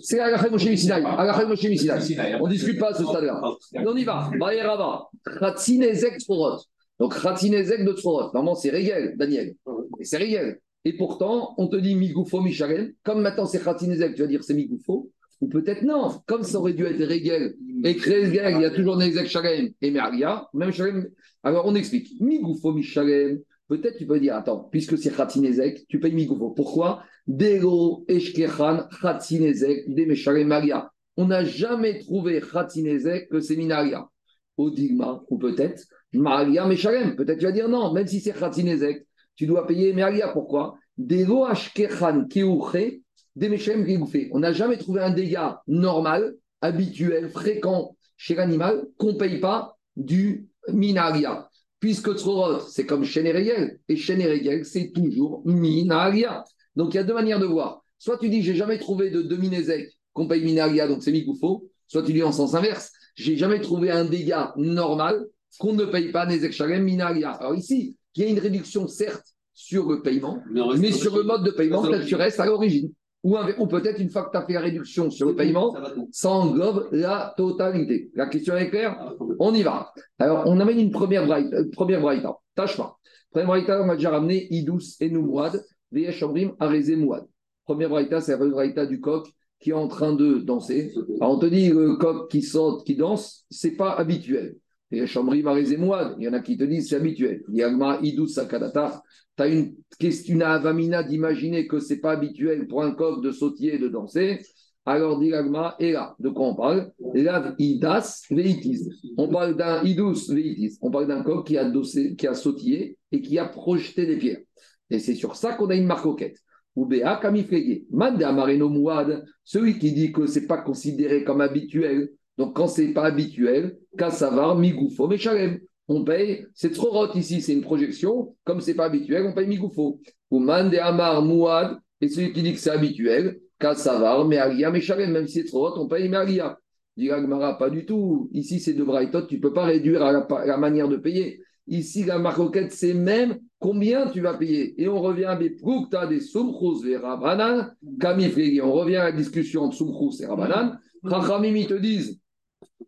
C'est Agachel Moshe Misinaï. Moshe Misinaï. On ne discute pas à ce stade-là. On y va. Bayerava. Khatinezek Tzorot. Donc Khatinezek de Tzorot. Normalement, c'est Régel, Daniel. Et c'est Régel. Et pourtant, on te dit Migoufo Micharen. Comme maintenant c'est Khatinezek, tu vas dire c'est Migoufo. Ou peut-être non. Comme ça aurait dû être Régel et Régel, il y a toujours Nezek Shalem et Meria. Même Shalem. Alors on explique. Migoufo Michalem. Peut-être tu peux dire, attends, puisque c'est Khatinezek, tu payes Migoufo. Pourquoi? Dego Eshkechan Khatinezek de Maria. On n'a jamais trouvé Khatinezek que c'est Minaria. Au Digma, ou peut-être Maria Meshalem. Peut-être tu vas dire non, même si c'est Khatinezek, tu dois payer Maria. Pourquoi? Dego Eshkechan Keuche On n'a jamais trouvé un dégât normal, habituel, fréquent chez l'animal qu'on ne paye pas du Minaria. Puisque Tzorot, c'est comme Shen et Shen c'est toujours Minaria. Donc il y a deux manières de voir. Soit tu dis, j'ai jamais trouvé de demi-nézek qu'on paye Minaria, donc c'est Mikoufo. Soit tu dis en sens inverse, j'ai jamais trouvé un dégât normal qu'on ne paye pas Nezek Shalem Minaria. Alors ici, il y a une réduction certes sur le paiement, mais sur le mode de paiement, peut-être tu restes à l'origine. Ou, peut-être une fois que tu as fait la réduction sur le paiement, ça englobe la totalité. La question est claire ah, On y va. Alors, on amène une première braïta. Euh, première braïta. Tâche pas. Première braïta, on a déjà ramené Idous et Noumouad, Veyesh Arezé Mouad. Première braïta, c'est la braïta du coq qui est en train de danser. Alors, on te dit, le coq qui saute, qui danse, c'est pas habituel. Veyesh Arezé Mouad, il y en a qui te disent c'est habituel. Yagma Idous Sakadata tu as une question à Avamina d'imaginer que ce n'est pas habituel pour un coq de sautiller et de danser. Alors, dit et là, de quoi on parle? Là, idas veitis. On parle d'un idus veitis. On parle d'un coq qui a, dossé, qui a sautillé et qui a projeté des pierres. Et c'est sur ça qu'on a une marcoquette. Ou Béa Kamifrege. Mande Amareno Mouad, celui qui dit que ce n'est pas considéré comme habituel. Donc, quand ce n'est pas habituel, Kassavar, Migoufo, Meshalem on paye, c'est trop rot ici, c'est une projection, comme c'est pas habituel, on paye Migoufo. Ou Mande Amar Mouad, et celui qui dit que c'est habituel, Kassavar, Meagia, Meshalem, même si c'est trop rot, on paye Meagia. Dit Gmara, pas du tout. Ici, c'est de Braithot, tu ne peux pas réduire à la, manière de payer. Ici, la marcoquette, c'est même combien tu vas payer. Et on revient à des Prukta, des des Rabanan, Kamifregi. On revient à la discussion entre Sumchus et Rabanan. Rachamim, ils te disent,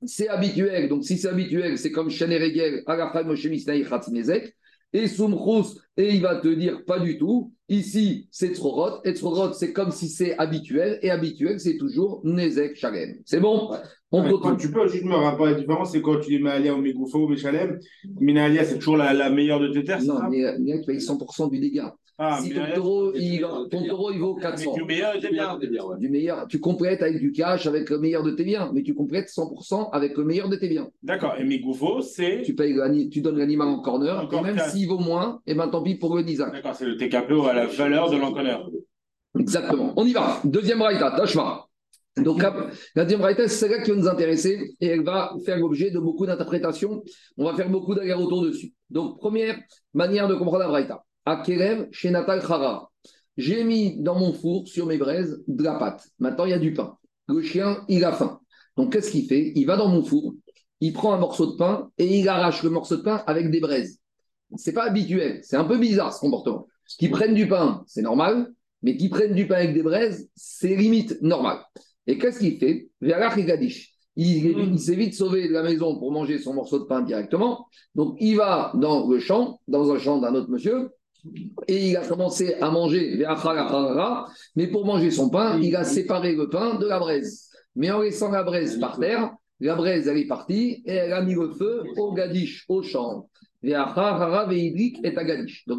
c'est habituel. Donc, si c'est habituel, c'est comme Shaneregel, Agafal Moshe Misnaï Khatinezek. Et Soumchous, et il va te dire pas du tout. Ici, c'est Tzrorot. Et Tzrorot, c'est comme si c'est habituel. Et habituel, c'est toujours Nezek Shalem. C'est bon? On ouais, Tu peux juste me rappeler la différence c'est quand tu dis Maalia ou Megoufo ou Meshalem. Minalia, c'est toujours la, meilleure de tes terres Non, Minalia, tu payes 100% du dégât. Ah, si ton taureau, il, ton taureau, il vaut 400. Du meilleur de tes biens. Du meilleur. Tu complètes avec du cash, avec le meilleur de tes biens, mais tu complètes 100% avec le meilleur de tes biens. D'accord. Et mes gouffos, c'est. Tu, payes, tu donnes l'animal en corner, et même s'il vaut moins, et eh ben tant pis pour le Nizak. D'accord, c'est le TKPO à la valeur de l'encorneur. Exactement. On y va. Deuxième raïta, Tashma. Donc, la deuxième raïta, c'est celle-là qui va nous intéresser et elle va faire l'objet de beaucoup d'interprétations. On va faire beaucoup d'aller-retour dessus. Donc, première manière de comprendre la raïta. Akerev chez Natal Khara. J'ai mis dans mon four, sur mes braises, de la pâte. Maintenant, il y a du pain. Le chien, il a faim. Donc, qu'est-ce qu'il fait? Il va dans mon four, il prend un morceau de pain et il arrache le morceau de pain avec des braises. C'est pas habituel, c'est un peu bizarre ce comportement. Qu'ils prennent du pain, c'est normal, mais qu'ils prennent du pain avec des braises, c'est limite normal. Et qu'est-ce qu'il fait? Il, il s'est vite sauvé de la maison pour manger son morceau de pain directement. Donc, il va dans le champ, dans un champ d'un autre monsieur, et il a commencé à manger, mais pour manger son pain, il a séparé le pain de la braise. Mais en laissant la braise par terre, la braise, elle est partie et elle a mis le feu au gadish, au champ. Donc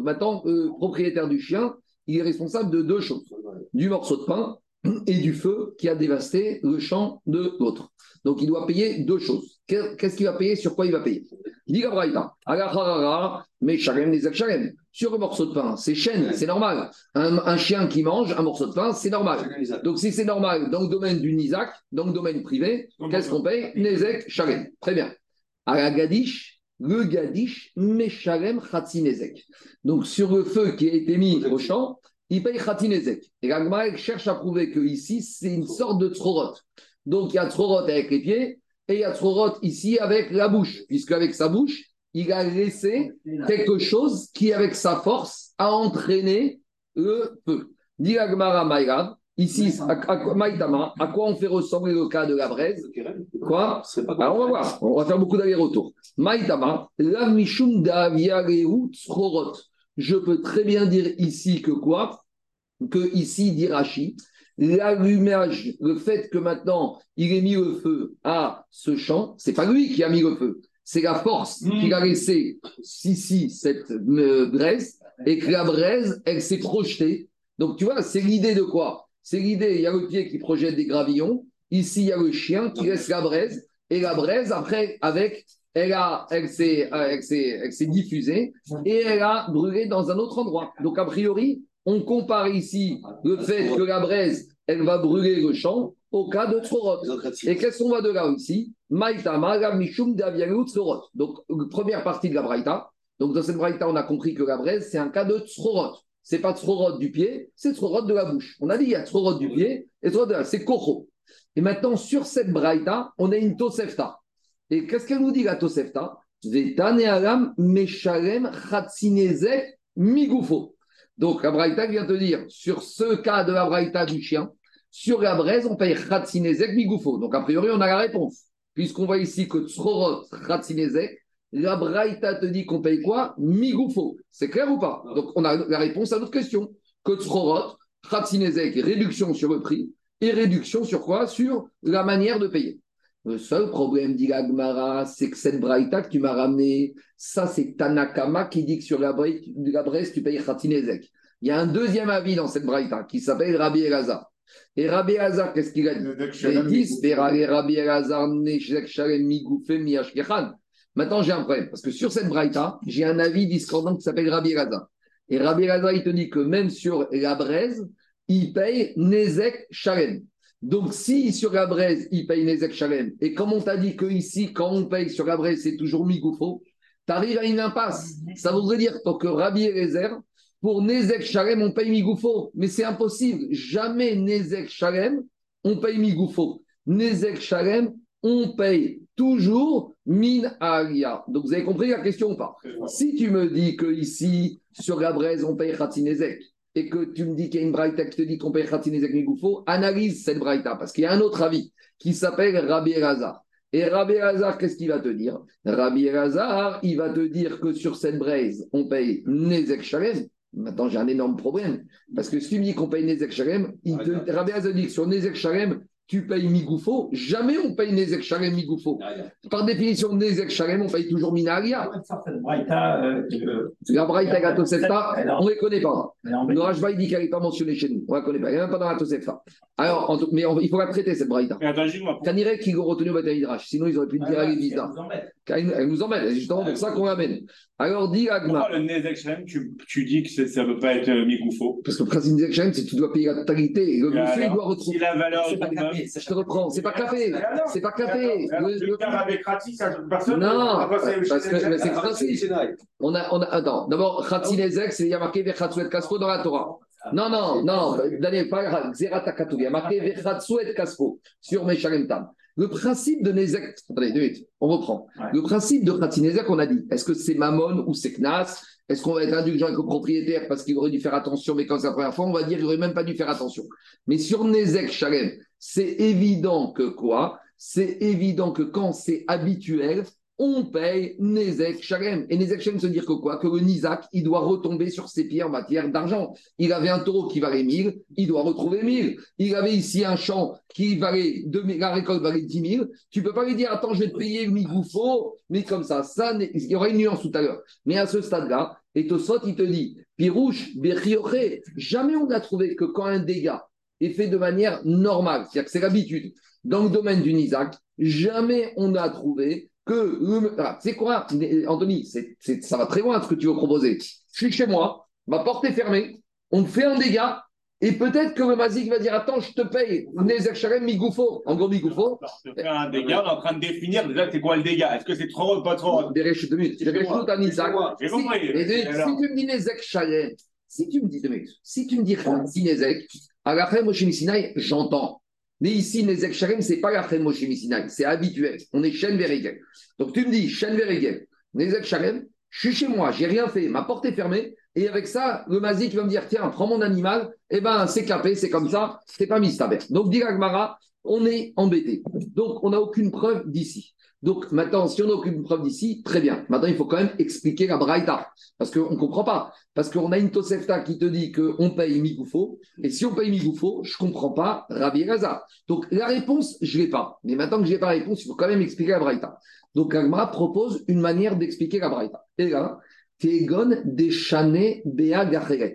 maintenant, le propriétaire du chien, il est responsable de deux choses. Du morceau de pain et du feu qui a dévasté le champ de l'autre. Donc il doit payer deux choses. Qu'est-ce qu'il va payer? Sur quoi il va payer? Mais Sur le morceau de pain, c'est chêne, c'est normal. Un, chien qui mange un morceau de pain, c'est normal. Donc si c'est normal dans le domaine du Nizak, dans le domaine privé, qu'est-ce qu'on paye? Nezek, Shalem. Très bien. À la Gadish, le Gadish, Meshalem, Nezek. Donc sur le feu qui a été mis au champ, il paye Khatinezek. Et la cherche à prouver que ici, c'est une sorte de Tzorot. Donc il y a Tzorot avec les pieds et il y a Tzorot ici avec la bouche, puisque avec sa bouche, il a laissé quelque chose qui, avec sa force, a entraîné le feu. Dit Maïrad, ici, à, à, à, quoi on fait ressembler le cas de la braise? Quoi? Alors on va voir, on va faire beaucoup d'allers-retours. Maïtama, la mishum tzorot. Je peux très bien dire ici que quoi? Que ici, dit Rachid, l'allumage, le fait que maintenant il ait mis le feu à ce champ, c'est pas lui qui a mis le feu, c'est la force hmm. qu'il a laissé ici cette euh, braise et que la braise, elle s'est projetée. Donc tu vois, c'est l'idée de quoi? C'est l'idée, il y a le pied qui projette des gravillons, ici il y a le chien qui laisse la braise et la braise après avec elle, a, elle s'est, elle s'est diffusée et elle a brûlé dans un autre endroit. Donc, a priori, on compare ici le fait que la braise, elle va brûler le champ au cas de Tzorot. Et qu'est-ce qu'on voit de là Mishum Donc, première partie de la Braïta. Donc, dans cette Braïta, on a compris que la braise, c'est un cas de Tzorot. C'est pas Tzorot du pied, c'est Tzorot de la bouche. On a dit, il y a Tzorot du pied et Tzorot de la c'est Kocho. Et maintenant, sur cette Braïta, on a une Tosefta. Et qu'est-ce qu'elle nous dit, la Tosefta. Donc, la Braïta vient te dire, sur ce cas de la Braïta du chien, sur la braise, on paye Khatsinezek Migufo. Donc, a priori, on a la réponse. Puisqu'on voit ici que Tzrorot Khatsinezek, la Braïta te dit qu'on paye quoi? Migufo. C'est clair ou pas? Donc, on a la réponse à notre question. Que Tzrorot, Khatsinezek, réduction sur le prix et réduction sur quoi? Sur la manière de payer. Le seul problème, dit Gmara, c'est que cette braïta que tu m'as ramené, ça c'est Tanakama qui dit que sur la, braise, tu payes Khatinezek. Il y a un deuxième avis dans cette braïta qui s'appelle Rabbi Elazar. Et Rabbi Elazar, qu'est-ce qu'il a dit? Il dit Maintenant, j'ai un problème, parce que sur cette braïta, j'ai un avis discordant qui s'appelle Rabbi Elazar. Et Rabbi Elazar, il te dit que même sur la braise, il paye Nezek Shalem. Donc, si sur la braise, il paye Nezek Shalem, et comme on t'a dit que ici, quand on paye sur la braise, c'est toujours Migoufo, tu arrives à une impasse. Ça voudrait dire que Rabbi Eliezer, pour Nezek Shalem, on paye Migoufo. Mais c'est impossible. Jamais Nezek Shalem, on paye Migoufo. Nezek Shalem, on paye toujours Min Alia. Donc, vous avez compris la question ou pas? Si tu me dis que ici, sur la braise, on paye Khatinezek, et que tu me dis qu'il y a une braïta qui te dit qu'on paye Khatinezek Migoufo, analyse cette braïta, parce qu'il y a un autre avis qui s'appelle Rabbi Elazar. Et Rabbi Elazar, qu'est-ce qu'il va te dire? Rabbi Elazar, il va te dire que sur cette braise, on paye Nezek Shalem. Maintenant, j'ai un énorme problème. Parce que si tu me dis qu'on paye Nezek Shalem, Rabbi Elazar dit que sur Nezek Shalem, tu payes Migoufo, jamais on paye Nezek Shalem Migoufo. Par définition, Nezek Shalem, on paye toujours Minaria. Euh, la Braïta et Tosefta, on ne les connaît pas. Le Rajba, il dit qu'elle n'est pas mentionnée chez nous. On ne la connaît pas. Elle n'est même pas dans la Tosefta. Alors, mais il faut la traiter, cette Braïta. Kanirek qui l'ont retenu au Bataïdrash. Sinon, ils auraient pu dire à l'église. Elle nous embête. C'est justement pour ça qu'on l'amène. Alors, dis Agma. Pourquoi le Nezek Shalem, tu, tu dis que ça ne peut pas être euh, Migoufo Parce que le principe Nezek Shalem, c'est que tu dois payer la totalité. Le monsieur, il doit retrouver. La valeur je te reprends. C'est pas café. C'est pas café. Le cas avec Rati, ça personne. Non, parce que c'est Rati. On a, on a, attends. D'abord, Rati Nezek, il y a marqué Vechatsuet Kasko dans la Torah. Non, non, non, Daniel, pas Xerata Katou. Il y a marqué Vechatsuet Kasko sur Meshalem Tam. Le principe de Nézek, attendez, deux minutes, on reprend. Le principe de Khatinezek, on a dit, est-ce que c'est Mammon ou c'est Knas? Est-ce qu'on va être indulgent avec le propriétaire parce qu'il aurait dû faire attention, mais quand c'est la première fois, on va dire qu'il n'aurait même pas dû faire attention. Mais sur Nézek Shalem, c'est évident que quoi? C'est évident que quand c'est habituel, on paye Nezek Shalem. Et Nezek Shalem, se dire que quoi? Que le Nizak, il doit retomber sur ses pieds en matière d'argent. Il avait un taureau qui valait 1000, il doit retrouver 1000. Il avait ici un champ qui valait 2000, la récolte valait 10 000. Tu peux pas lui dire, attends, je vais te payer le migoufo, mais comme ça, ça, il y aura une nuance tout à l'heure. Mais à ce stade-là, et Tosot, il te dit, Pirouche, Berrioche, jamais on n'a trouvé que quand un dégât est fait de manière normale, c'est-à-dire que c'est l'habitude, dans le domaine du Nizak, jamais on a trouvé que. c'est quoi, Anthony? Ça va très loin ce que tu veux proposer. Je suis chez moi, ma porte est fermée, on me fait un dégât, et peut-être que le Mazik va dire Attends, je te paye, Nezek Migoufo. En gros, Migoufo. Un dégât, on est en train de définir déjà c'est quoi le dégât. Est-ce que c'est trop ou pas trop? Béresh, deux minutes. Béresh, un Isaac. J'ai compris. Si tu me dis Nezek Shalem, si tu me dis deux minutes, si tu me dis Nezek, à la Moshe j'entends. Mais ici, Nezek Shalem, ce n'est pas la Moshe c'est habituel. On est Shen Verigel. Donc tu me dis, Shen Verigel, Nezek Shalem, je suis chez moi, j'ai rien fait, ma porte est fermée, et avec ça, le mazik va me dire tiens, prends mon animal, eh ben c'est capé, c'est comme ça, c'est pas mistaber. Donc, dit on est embêté. Donc, on n'a aucune preuve d'ici. Donc maintenant, si on n'a aucune preuve d'ici, très bien. Maintenant, il faut quand même expliquer la Braïta. Parce qu'on ne comprend pas. Parce qu'on a une Tosefta qui te dit qu'on paye Migoufo. Et si on paye Migoufo, je ne comprends pas Rabbi Gaza. Donc la réponse, je ne l'ai pas. Mais maintenant que je n'ai pas la réponse, il faut quand même expliquer la Braïta. Donc Agma propose une manière d'expliquer la Braïta. Et là, Tegon Deshane Bea Gacheret.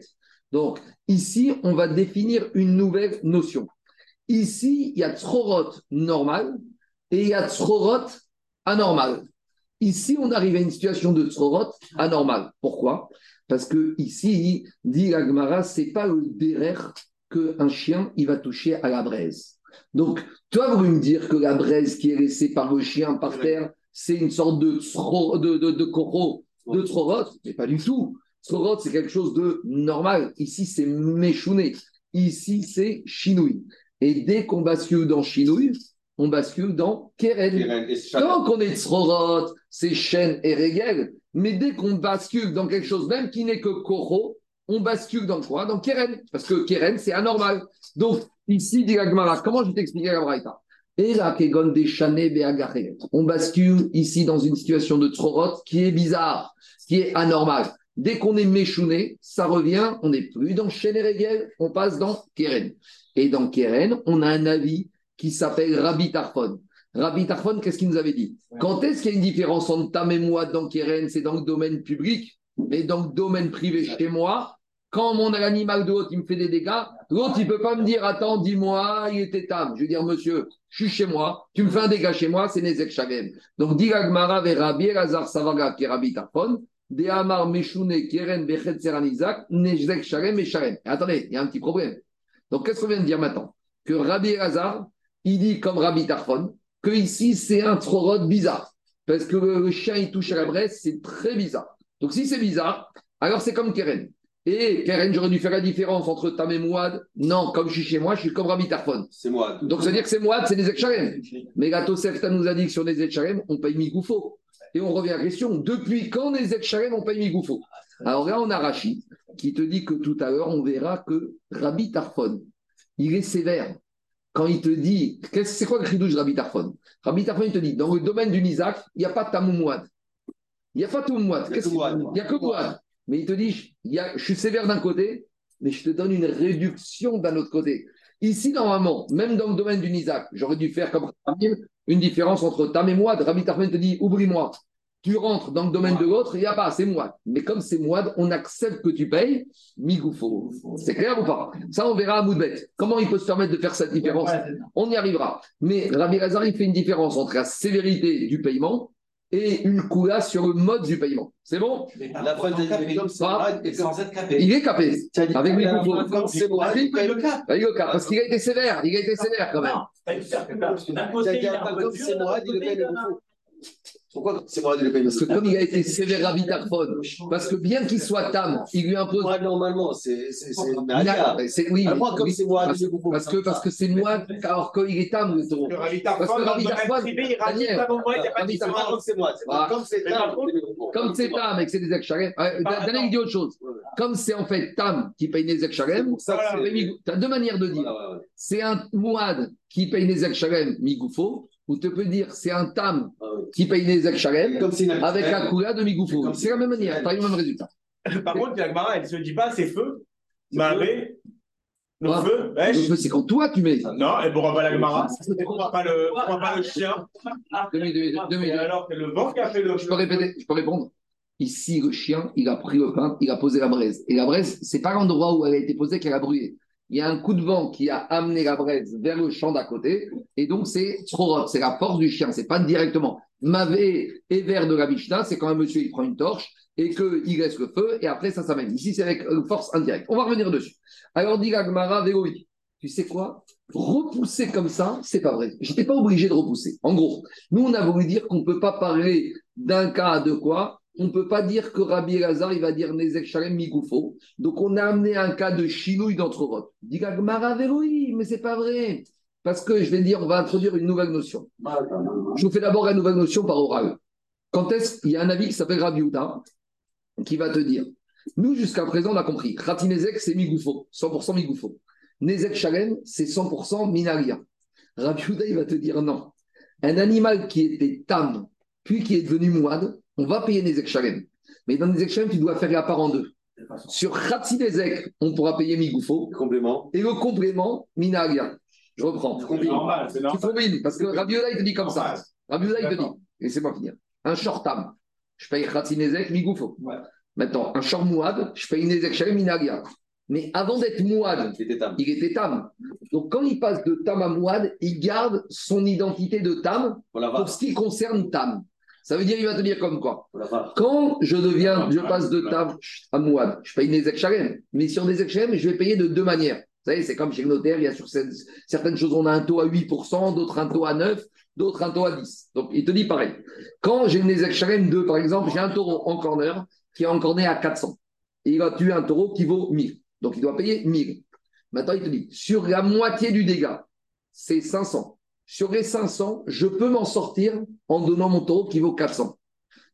Donc ici, on va définir une nouvelle notion. Ici, il y a Tzorot normal et il y a Tzorot anormal. Ici, on arrive à une situation de Tzorot anormal. Pourquoi? Parce que ici, dit Agmara, c'est pas le derer qu'un chien il va toucher à la braise. Donc, as voulu me dire que la braise qui est laissée par le chien par terre, c'est une sorte de de, de, de coro, de Tzorot, mais pas du tout. Tzorot, c'est quelque chose de normal. Ici, c'est méchouné. Ici, c'est chinouille. Et dès qu'on bascule dans chinouille, on bascule dans Keren. Tant qu'on est Tzrorot, c'est Shen et Regel. Mais dès qu'on bascule dans quelque chose même qui n'est que Koro, on bascule dans quoi Dans Keren. Parce que Keren, c'est anormal. Donc, ici, dit comment je vais t'expliquer la Braïta? Et là, on bascule ici dans une situation de Tzrorot qui est bizarre, qui est anormale. Dès qu'on est méchouné, ça revient, on n'est plus dans Shen et Regel, on passe dans Keren. Et dans Keren, on a un avis qui s'appelle Rabbi Tarfon. Rabbi Tarfon, qu'est-ce qu'il nous avait dit? Quand est-ce qu'il y a une différence entre ta et moi dans Keren C'est dans le domaine public, mais dans le domaine privé chez moi? Quand mon animal de l'autre, il me fait des dégâts, l'autre, il ne peut pas me dire Attends, dis-moi, il était tam. Je veux dire, monsieur, je suis chez moi, tu me fais un dégât chez moi, c'est Nezek Shagem. Donc, dit Agmara vers Rabbi Razar Savaga, qui est Rabbi Tarfon, De Amar Meshune, Keren, Bechet Seranizak, Nezek Shagem et Shagem. Attendez, il y a un petit problème. Donc, qu'est-ce qu'on vient de dire maintenant? Que Rabbi Razar, il dit comme Rabbi Tarfon que ici c'est un trorod bizarre. Parce que le chien il touche à la braise, c'est très bizarre. Donc si c'est bizarre, alors c'est comme Keren. Et Keren, j'aurais dû faire la différence entre Tam et Mouad. Non, comme je suis chez moi, je suis comme Rabbi Tarfon. C'est Mouad. Donc ça veut dire que c'est Mouad, c'est des Echarem. Mais la Tosefta nous a dit que sur les Echarem, on paye Migoufo. Et on revient à la question, depuis quand les Echarem, on paye Migoufo Alors là, on a Rachid qui te dit que tout à l'heure, on verra que Rabbi Tarfon, il est sévère quand il te dit, c'est quoi le chidouche Rabbi Tarfon? Rabbi Tarfon, il te dit, dans le domaine du Nizak, il n'y a pas de tamoumouad. Il n'y a pas de tamoumouad. Il n'y a que mouad. Mais il te dit, je suis sévère d'un côté, mais je te donne une réduction d'un autre côté. Ici, normalement, même dans le domaine du Nizak, j'aurais dû faire comme une différence entre tam et mouad. Rabbi Tarfon te dit, oublie-moi tu rentres dans le domaine de l'autre, il n'y a pas, c'est moi. Mais comme c'est moi, on accepte que tu payes Migoufo. C'est clair ou pas? Ça, on verra à Moudbet. Comment il peut se permettre de faire cette différence? On y arrivera. Mais Rabbi Lazar, il fait une différence entre la sévérité du paiement et une coula sur le mode du paiement. C'est bon? La preuve de est censé être capé. Il est capé. Avec Migoufo. C'est moi, il paye le cap. Parce qu'il a été sévère. Il a été sévère quand même. Non, c'est D'un côté, il comme c'est moi, il paye le Pourquoi c'est moi de le payer? Parce que comme il a été sévère à Vitarphone, parce que bien qu'il soit tam, il lui impose. Moi, normalement, c'est. c'est- c'est- Il a- c'est- oui, Alors, moi, comme c'est moi, parce, que parce que c'est moi, alors qu'il est tam le taureau. Parce que domaine Tarfon, il rajoute Daniel, un moment, il n'y a pas de pas comme c'est moi. Comme c'est Mais contre, Comme c'est tam et que c'est des Ekcharem, euh, Daniel il dit autre chose. Comme c'est en fait tam qui paye les c'est- tu as deux manières de dire. C'est un Mouad qui paye les Ekcharem, Migoufo, ou tu peux dire c'est un tam Ah qui paye les une avec la coula de Migoufo. Comme C'est la même manière, tu as le même résultat. Par contre, la Gemara, elle ne se dit pas c'est feu, Mavé, le Ah. feu, wesh. Donc, C'est quand toi tu mets. Non, et pourquoi pas la Gemara Pourquoi pas le, pourquoi pas le chien Et alors, c'est le vent qui a fait le Je peux répéter, je peux répondre. Ici, le chien, il a pris le pain, il a posé la braise. Et la braise, c'est pas l'endroit où elle a été posée qu'elle a brûlé. Il y a un coup de vent qui a amené la braise vers le champ d'à côté. Et donc, c'est Tsorot, c'est la force du chien, c'est pas directement. Mavé et vert de la Mishnah, c'est quand un monsieur il prend une torche et qu'il laisse le feu et après ça s'amène. Ici, c'est avec euh, force indirecte. On va revenir dessus. Alors, dit la Gemara, Véloï, tu sais quoi? Repousser comme ça, c'est pas vrai. J'étais pas obligé de repousser. En gros, nous, on a voulu dire qu'on peut pas parler d'un cas de quoi? On ne peut pas dire que Rabbi Elazar, il va dire Nezek Shalem Migoufo. Donc, on a amené un cas de chinouille d'entre Dit la Gemara, Véloï, mais c'est pas vrai. Parce que je vais dire, on va introduire une nouvelle notion. Je vous fais d'abord la nouvelle notion par oral. Quand est-ce qu'il y a un avis qui s'appelle Rabbi Uda qui va te dire Nous, jusqu'à présent, on a compris. Khatinezek, c'est Migoufo, 100% Migoufo. Nezek Shalem, c'est 100% Minaria. Rabbi Uda, il va te dire non. Un animal qui était tam, puis qui est devenu mouad, on va payer Nezek Shalem. Mais dans Nezek Shalem, tu dois faire la part en deux. Sur Khatinezek, on pourra payer Migoufo. Complément. Et le complément, Minaria. Je reprends. C'est normal, c'est Tu normal. combines, parce que Rabbi Uda, il te dit comme ça. Rabbi Uda, il te dit, D'accord. laissez-moi finir. Un short tam, je paye Khatinezek, Migoufo. Ouais. Maintenant, un short mouad, je paye Nezek Shalem, Minaria. Mais avant d'être mouad, Qui était tam. il était tam. Donc quand il passe de tam à mouad, il garde son identité de tam Pour ce qui concerne tam. Ça veut dire, il va te dire comme quoi quand je deviens, je passe de tam à mouad, je paye Nezek Shalem. Mais sur Nezek Shalem, je vais payer de deux manières. Vous savez, c'est comme chez le notaire, il y a sur certaines choses, on a un taux à 8%, d'autres un taux à 9%, d'autres un taux à 10%. Donc, il te dit pareil. Quand j'ai une Shalem 2, par exemple, j'ai un taureau en corner qui est encorné à 400. Et il va tuer un taureau qui vaut 1000. Donc, il doit payer 1000. Maintenant, il te dit, sur la moitié du dégât, c'est 500. Sur les 500, je peux m'en sortir en donnant mon taureau qui vaut 400.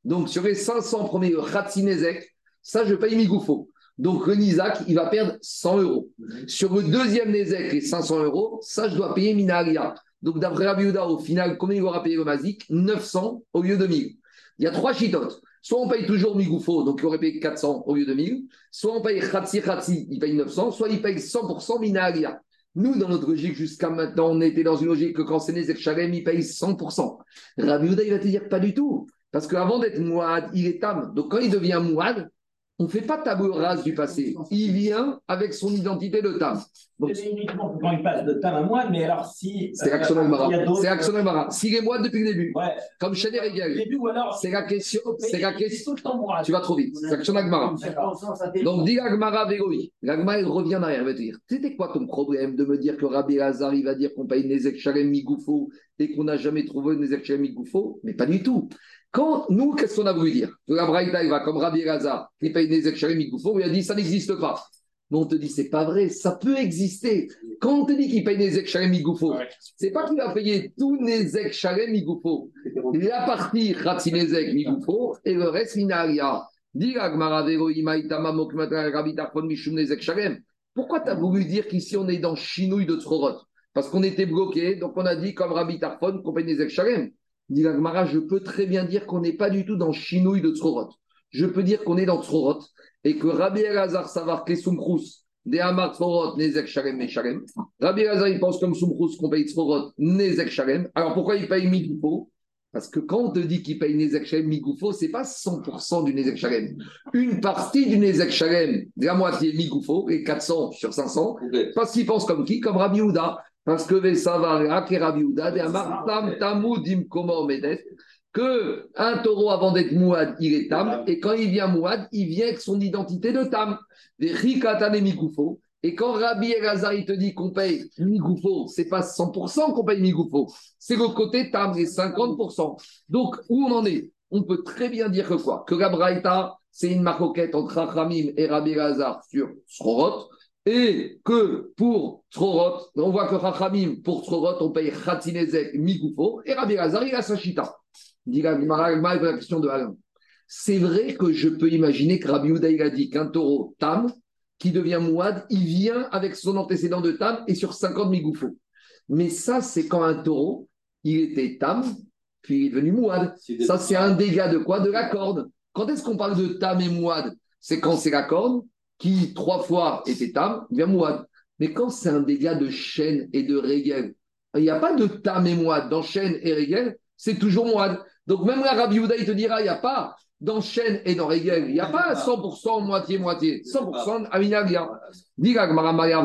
Donc, sur les 500 premiers Khatsinezek, ça, je paye Migoufo. Donc, le Nizak, il va perdre 100 euros. Sur le deuxième Nezek, les 500 euros, ça, je dois payer Minaria. Donc, d'après Rabbi Yehuda, au final, combien il aura payé le Mazik? 900 au lieu de 1000. Il y a trois chitotes. Soit on paye toujours Migoufo, donc il aurait payé 400 au lieu de 1000. Soit on paye Khatsi Khatsi, il paye 900. Soit il paye 100% Minaria. Nous, dans notre logique, jusqu'à maintenant, on était dans une logique que quand c'est Nezek Shalem, il paye 100%. Rabbi Yehuda, il va te dire pas du tout. Parce qu'avant d'être Mouad, il est Tam. Donc quand il devient Mouad, on ne fait pas table rase du passé. Il vient avec son identité de Tam. Donc, C'est uniquement quand il passe de temps à mois, mais alors si. c'est euh, Action il y a Mara. d'autres- C'est Mara. S'il est Mouad depuis le début, Ouais. comme début, ou alors. c'est la question. C'est la question. Tu vas trop vite. C'est Action Agmara. Donc, dis Agmara Végoï. L'Agmara, il revient derrière. Il va te dire C'était quoi ton problème de me dire que Rabbi Lazar, il va dire qu'on paye Nezek Shalem Migoufo et qu'on n'a jamais trouvé Nezek Shalem Migoufo Mais pas du tout. Quand nous, qu'est-ce qu'on a voulu dire? Que la Braïta, il va comme Rabbi Lazar, qui paye on lui a dit Ça n'existe pas. Mais on te dit C'est pas vrai, ça peut exister. Quand on te dit qu'il paye Nezek Shalem Migoufo, Ouais. c'est pas qu'il va payer tout Nezek Shalem Migoufo. La partie Khatsinezek Migoufo et le reste Minaria. Pourquoi tu as voulu dire qu'ici on est dans Chinouille de Tzorot Parce qu'on était bloqué, donc on a dit comme Rabbi Tarfon, compagnie Nezek Shalem. Dit la Gemara, je peux très bien dire qu'on n'est pas du tout dans Chinouille de Tzorot. Je peux dire qu'on est dans Tzorot et que Rabbi Elazar Savar Kesumkrous, des Amar Tzorot, Nezek Shalem, Meshalem. Rabbi Elazar, il pense comme Sumkrous qu'on paye Tzorot, Nezek Shalem. Alors pourquoi il paye Migoufo Parce que quand on te dit qu'il paye Nezek Shalem, Migoufo, ce n'est pas 100% du Nezek Shalem. Une partie du Nezek Shalem, de la moitié Migoufo, et 400 sur 500, Complet. parce qu'il pense comme qui? Comme Rabbi Houda. Parce que que un taureau avant d'être Mouad, il est Tam, et quand il vient Mouad, il vient avec son identité de Tam. Et quand Rabbi Elazar, il te dit qu'on paye Migoufo, c'est pas 100% qu'on paye Migoufo, c'est le côté Tam, les 50%. Donc, où on en est? On peut très bien dire que quoi? Que la Braïta, c'est une maroquette entre Rachamim et Rabbi Elazar sur Srorot, et que pour Srorot, on voit que Rachamim, pour Srorot, on paye Khatinezek, Migoufo, et Rabbi Elazar, il a Sachita. Dit la la question de Alain. C'est vrai que je peux imaginer que Rabbi Uda, il a dit qu'un taureau Tam, qui devient mouad, il vient avec son antécédent de tam et sur 50 migoufos. Mais ça, c'est quand un taureau, il était tam, puis il est devenu mouad. Ça, c'est un dégât de quoi? De la corde. Quand est-ce qu'on parle de tam et mouad? C'est quand c'est la corde qui, trois fois, était tam, devient mouad. Mais quand c'est un dégât de chaîne et de régel, il n'y a pas de tam et mouad. Dans chaîne et régel, c'est toujours mouad. Donc même la Rabbi il te dira, il n'y a pas dans chaîne et dans régel, il n'y a pas 100% moitié-moitié. 100% Aminavia. Diga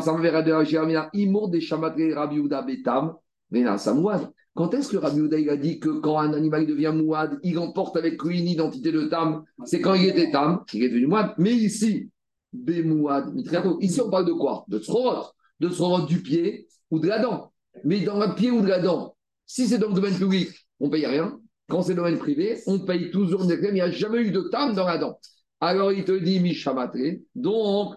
ça me verra de la Imour des Shamatri Rabbi Betam, Vena Samouad. Quand est-ce que Rabbi il a dit que quand un animal devient mouad, il emporte avec lui une identité de tam? C'est quand il était tam, il est devenu mouad. Mais ici, Bemouad, ici on parle de quoi? De Srorot. De Srorot du pied ou de la dent. Mais dans le pied ou de la dent, si c'est dans le domaine public, on ne paye rien. Quand c'est domaine privé, on paye toujours des Il n'y a jamais eu de tam dans la dent. Alors il te dit Mishamatre. Donc,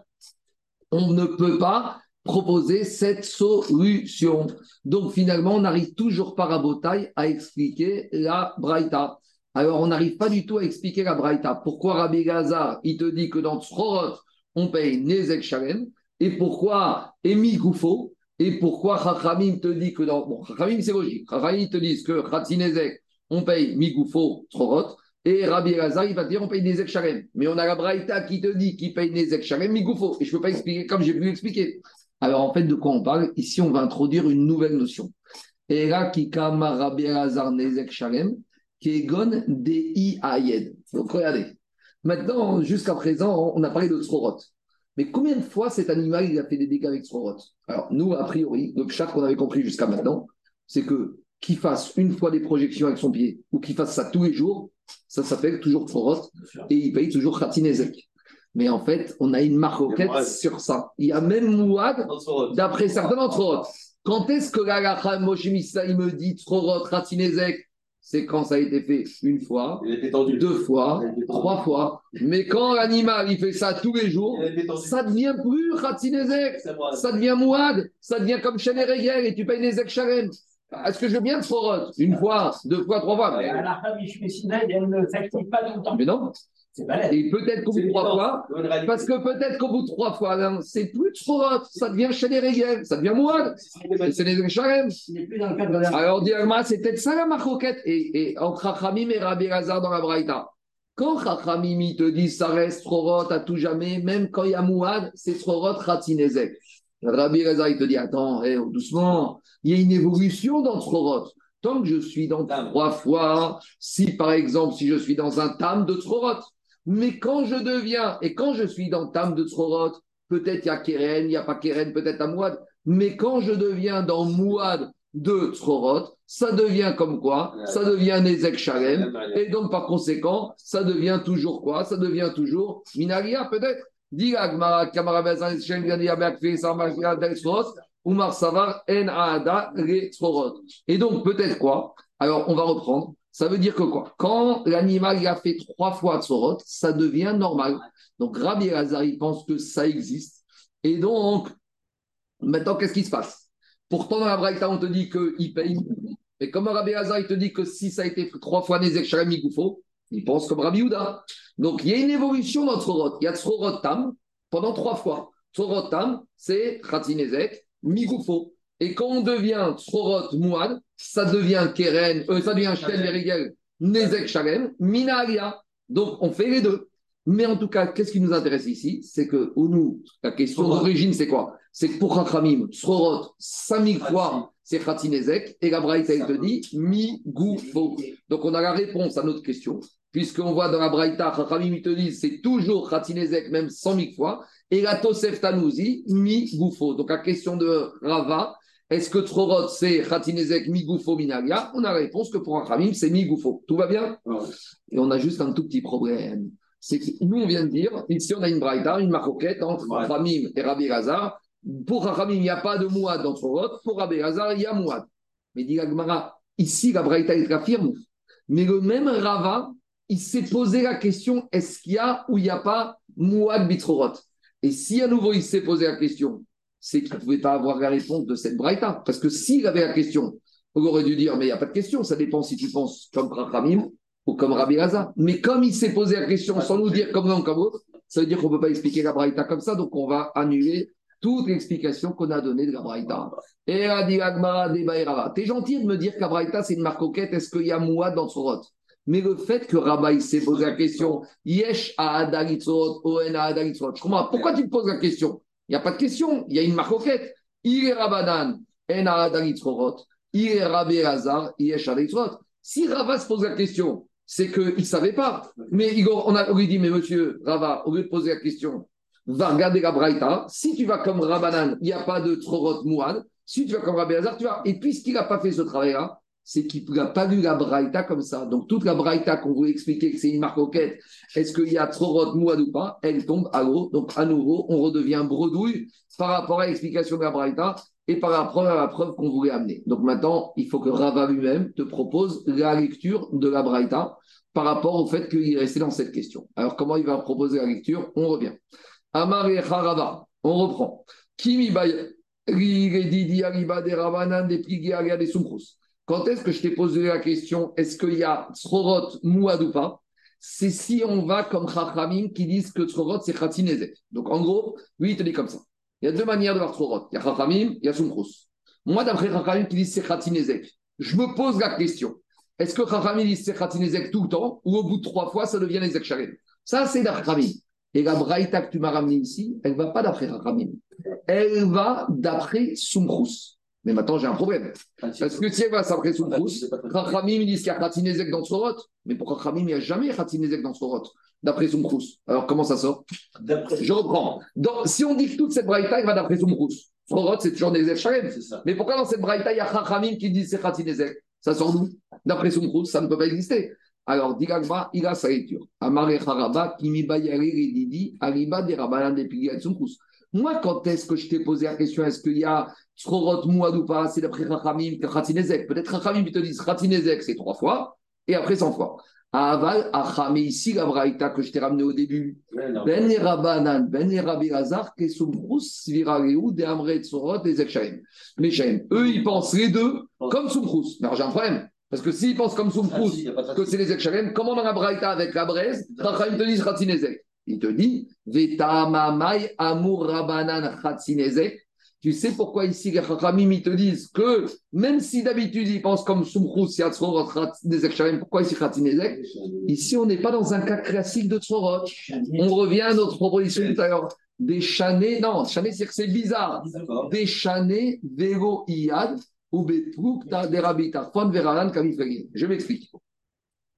on ne peut pas proposer cette solution. Donc finalement, on n'arrive toujours pas à Botaï à expliquer la Braïta. Alors on n'arrive pas du tout à expliquer la Braïta. Pourquoi Rabbi Gazar, il te dit que dans Tzrorot, on paye Nezek Shalem Et pourquoi Emi Goufo? Et pourquoi Chachamim te dit que dans. Bon, Chachamim, c'est logique. Chachamim te dit que Nezek on paye Migoufo, Trorot, et Rabbi Elazar, il va te dire on paye Nezek Sharem. Mais on a la Braïta qui te dit qu'il paye Nezek Sharem, Migoufo. Et je ne peux pas expliquer comme j'ai pu expliquer. Alors en fait, de quoi on parle? Ici, on va introduire une nouvelle notion. Et là, qui kama Rabbi Elazar Nezek Sharem, qui est gon dei ayed. Donc regardez. Maintenant, jusqu'à présent, on a parlé de Trorot. Mais combien de fois cet animal il a fait des dégâts avec Trorot Alors nous, a priori, le chat qu'on avait compris jusqu'à maintenant, c'est que qu'il fasse une fois des projections avec son pied ou qu'il fasse ça tous les jours, ça s'appelle toujours Forot et il paye toujours Khatinezek. Mais en fait, on a une marquette sur ça. Il y a même Mouad, d'après certains eux. Quand est-ce que la Moshe il me dit Trorot, Khatinezek c'est quand ça a été fait une fois, deux fois, trois fois. Mais quand l'animal il fait ça tous les jours, ça devient plus Khatinezek, ça devient Mouad, ça devient comme Chener et tu payes Nezek Sharem. Est-ce que je veux bien Tsorot Une fois, deux fois, trois fois. Mais... À la fin, elle ne s'active pas tout le temps. Mais non. Et peut-être qu'au bout de trois fois, parce que peut-être qu'au bout de trois fois, c'est plus Tsorot, ça devient chez les régels, ça devient Mouad, c'est les Sharem. Alors, Diagma, c'est peut-être ça la marcoquette. Et, et entre Chachamim et Rabbi Lazar dans la Braïta. Quand Chachamim te dit ça reste Tsorot à tout jamais, même quand il y a Mouad, c'est Tsorot Khatinezek. Rabbi Reza, il te dit Attends, eh, doucement, il y a une évolution dans Tzorot. Tant que je suis dans trois fois, si par exemple, si je suis dans un tam de Tzorot, mais quand je deviens, et quand je suis dans tam de Tzorot, peut-être il y a Keren, il n'y a pas Keren, peut-être à Mouad, mais quand je deviens dans Mouad de Tzorot, ça devient comme quoi? Ça devient Nezek Shalem, et donc par conséquent, ça devient toujours quoi? Ça devient toujours Minaria peut-être. Et donc, peut-être quoi? Alors, on va reprendre. Ça veut dire que quoi? Quand l'animal a fait trois fois Tsorot, ça devient normal. Donc, Rabbi Elazar, il pense que ça existe. Et donc, maintenant, qu'est-ce qui se passe? Pourtant, dans la Braïta, on te dit qu'il paye. Mais comme Rabbi Elazar, il te dit que si ça a été trois fois Nezek Shalem il pense comme Rabbi Houda. Donc, il y a une évolution dans Tzorot. Il y a Tzorot Tam pendant trois fois. Tzorot Tam, c'est Khatinezek, Migoufo. Et quand on devient Tzorot Mouad, ça devient Keren, euh, ça devient Shen Verigel, Nezek Shalem, Minalia. Donc, on fait les deux. Mais en tout cas, qu'est-ce qui nous intéresse ici? C'est que, nous, la question d'origine, c'est quoi? C'est que pour Chachamim, Tzorot, 5000 fois, c'est Khatinezek, et la Braïta, elle te dit Migoufo. Donc, on a la réponse à notre question puisqu'on voit dans la Braïta, Chachamim te dit c'est toujours Khatinezek, même 100 000 fois, et la Tosef Tanouzi, mi goufo. Donc la question de Rava, est-ce que Trorot c'est Khatinezek, mi goufo, minalia On a la réponse que pour Chachamim c'est mi goufo. Tout va bien? Et on a juste un tout petit problème. C'est que nous on vient de dire, ici on a une Braïta, une maroquette entre Chachamim et Rabbi Razar, Pour Rachamim, il n'y a pas de Mouad dans Tzorot. Pour Rabbi Hazar, il y a Mouad. Mais dit Gmara, ici, la Braïta, il confirme. Mais le même Rava, il s'est posé la question est-ce qu'il y a ou il n'y a pas Mouad Bitrorot Et si à nouveau il s'est posé la question, c'est qu'il ne pouvait pas avoir la réponse de cette Braïta. Parce que s'il avait la question, on aurait dû dire mais il n'y a pas de question, ça dépend si tu penses comme Rachamim ou comme Rabbi Gaza. Mais comme il s'est posé la question sans nous dire comme l'un comme l'autre, ça veut dire qu'on ne peut pas expliquer la Braïta comme ça, donc on va annuler toute l'explication qu'on a donnée de la Braïta. Et T'es gentil de me dire que Braïta, c'est une marcoquette, est-ce qu'il y a Mouad dans Sorot mais le fait que Rabbi s'est posé la question, Yesh a Adalitzot, Oen a Adalitzot, je. Pourquoi tu te poses la question? Il n'y a pas de question, il y a une marcoquette. Il est Adalitzot, il est Rabbi Hazar, Yesh Adalitzot. Si Rava se pose la question, c'est qu'il ne savait pas. Mais Igor, on, a, lui dit, mais monsieur Rava, au lieu de poser la question, va regarder la Braïta. Si tu vas comme Rabanan, il n'y a pas de Trorot Mouad. Si tu vas comme Rabbi Hazar, tu vas. Et puisqu'il n'a pas fait ce travail-là, c'est qu'il n'a pas lu la Braïta comme ça. Donc, toute la Braïta qu'on voulait expliquer que c'est une marque quête, est-ce qu'il y a Trorot Mouad ou pas, elle tombe à l'eau. Donc, à nouveau, on redevient bredouille par rapport à l'explication de la Braïta et par rapport à la preuve qu'on voulait amener. Donc, maintenant, il faut que Rava lui-même te propose la lecture de la Braïta par rapport au fait qu'il est resté dans cette question. Alors, comment il va proposer la lecture? On revient. Amar et Harava, on reprend. Kimi quand est-ce que je t'ai posé la question, est-ce qu'il y a Tzorot Mouad ou pas? C'est si on va comme Chachamim qui disent que Tzorot c'est Khatinezek. Donc en gros, lui il te dit comme ça. Il y a deux manières de voir Tzorot. Il y a Chachamim, il y a Sumchus. Moi d'après Chachamim qui disent c'est Khatinezek, je me pose la question. Est-ce que Chachamim dit c'est Khatinezek tout le temps ou au bout de trois fois ça devient Ezek Sharim? Ça c'est Chachamim. Et la Braïta que tu m'as ramenée ici, elle ne va pas d'après Chachamim. Elle va d'après Sumchus. Mais maintenant, j'ai un problème. Parce que si elle va d'après Sumchus, Chachamim disent qu'il y a Khatinezek dans Sorot. Mais pour Chachamim, il n'y a jamais Khatinezek dans Sorot, d'après Sumchus. Alors, comment ça sort Je reprends. Si on dit que toute cette Braïta, elle va d'après Sumchus. Sorot, c'est toujours des Shalem. Mais pourquoi dans cette Braïta, il y a Chachamim qui disent c'est Khatinezek Ça sort d'où D'après Sumchus, ça ne peut pas exister. Alors, Digagba, il a sa lecture. Amare Haraba, Kimi Bayari, Didi, Ariba, des Piliat, Sumchus. Moi, quand est-ce que je t'ai posé la question, est-ce qu'il y a Tzrorot Mouad ou pas C'est d'après Chachamim, Khatinezek. Peut-être Chachamim, ils te disent Khatinezek, c'est trois fois, et après 100 fois. Aval, Achame, ici, la Braïta que je t'ai ramené au début. Ben Rabanan, Ben Rabbi Hazar, Kesumrus, Virareu, De Amre, Tzrorot, des Ekchaim. Les Eux, ils pensent les deux comme Sumrus. Mais j'ai un problème. Parce que s'ils pensent comme Soumprous, ah, que c'est les Ekchalem, comment dans la Braïta avec la braise, Chachamim te disent Khatinezek Il te dit Khatinezek. Tu sais pourquoi ici les Chachamim ils te disent que même si d'habitude ils pensent comme Yatzrorot, des Ekchalem, pourquoi ici Khatinezek Ici on n'est pas dans un cas classique de Tzorot. On revient à notre proposition tout à l'heure. Des chanés, non, chanés c'est que c'est bizarre. Des chanés, Vélo Iyad, je m'explique.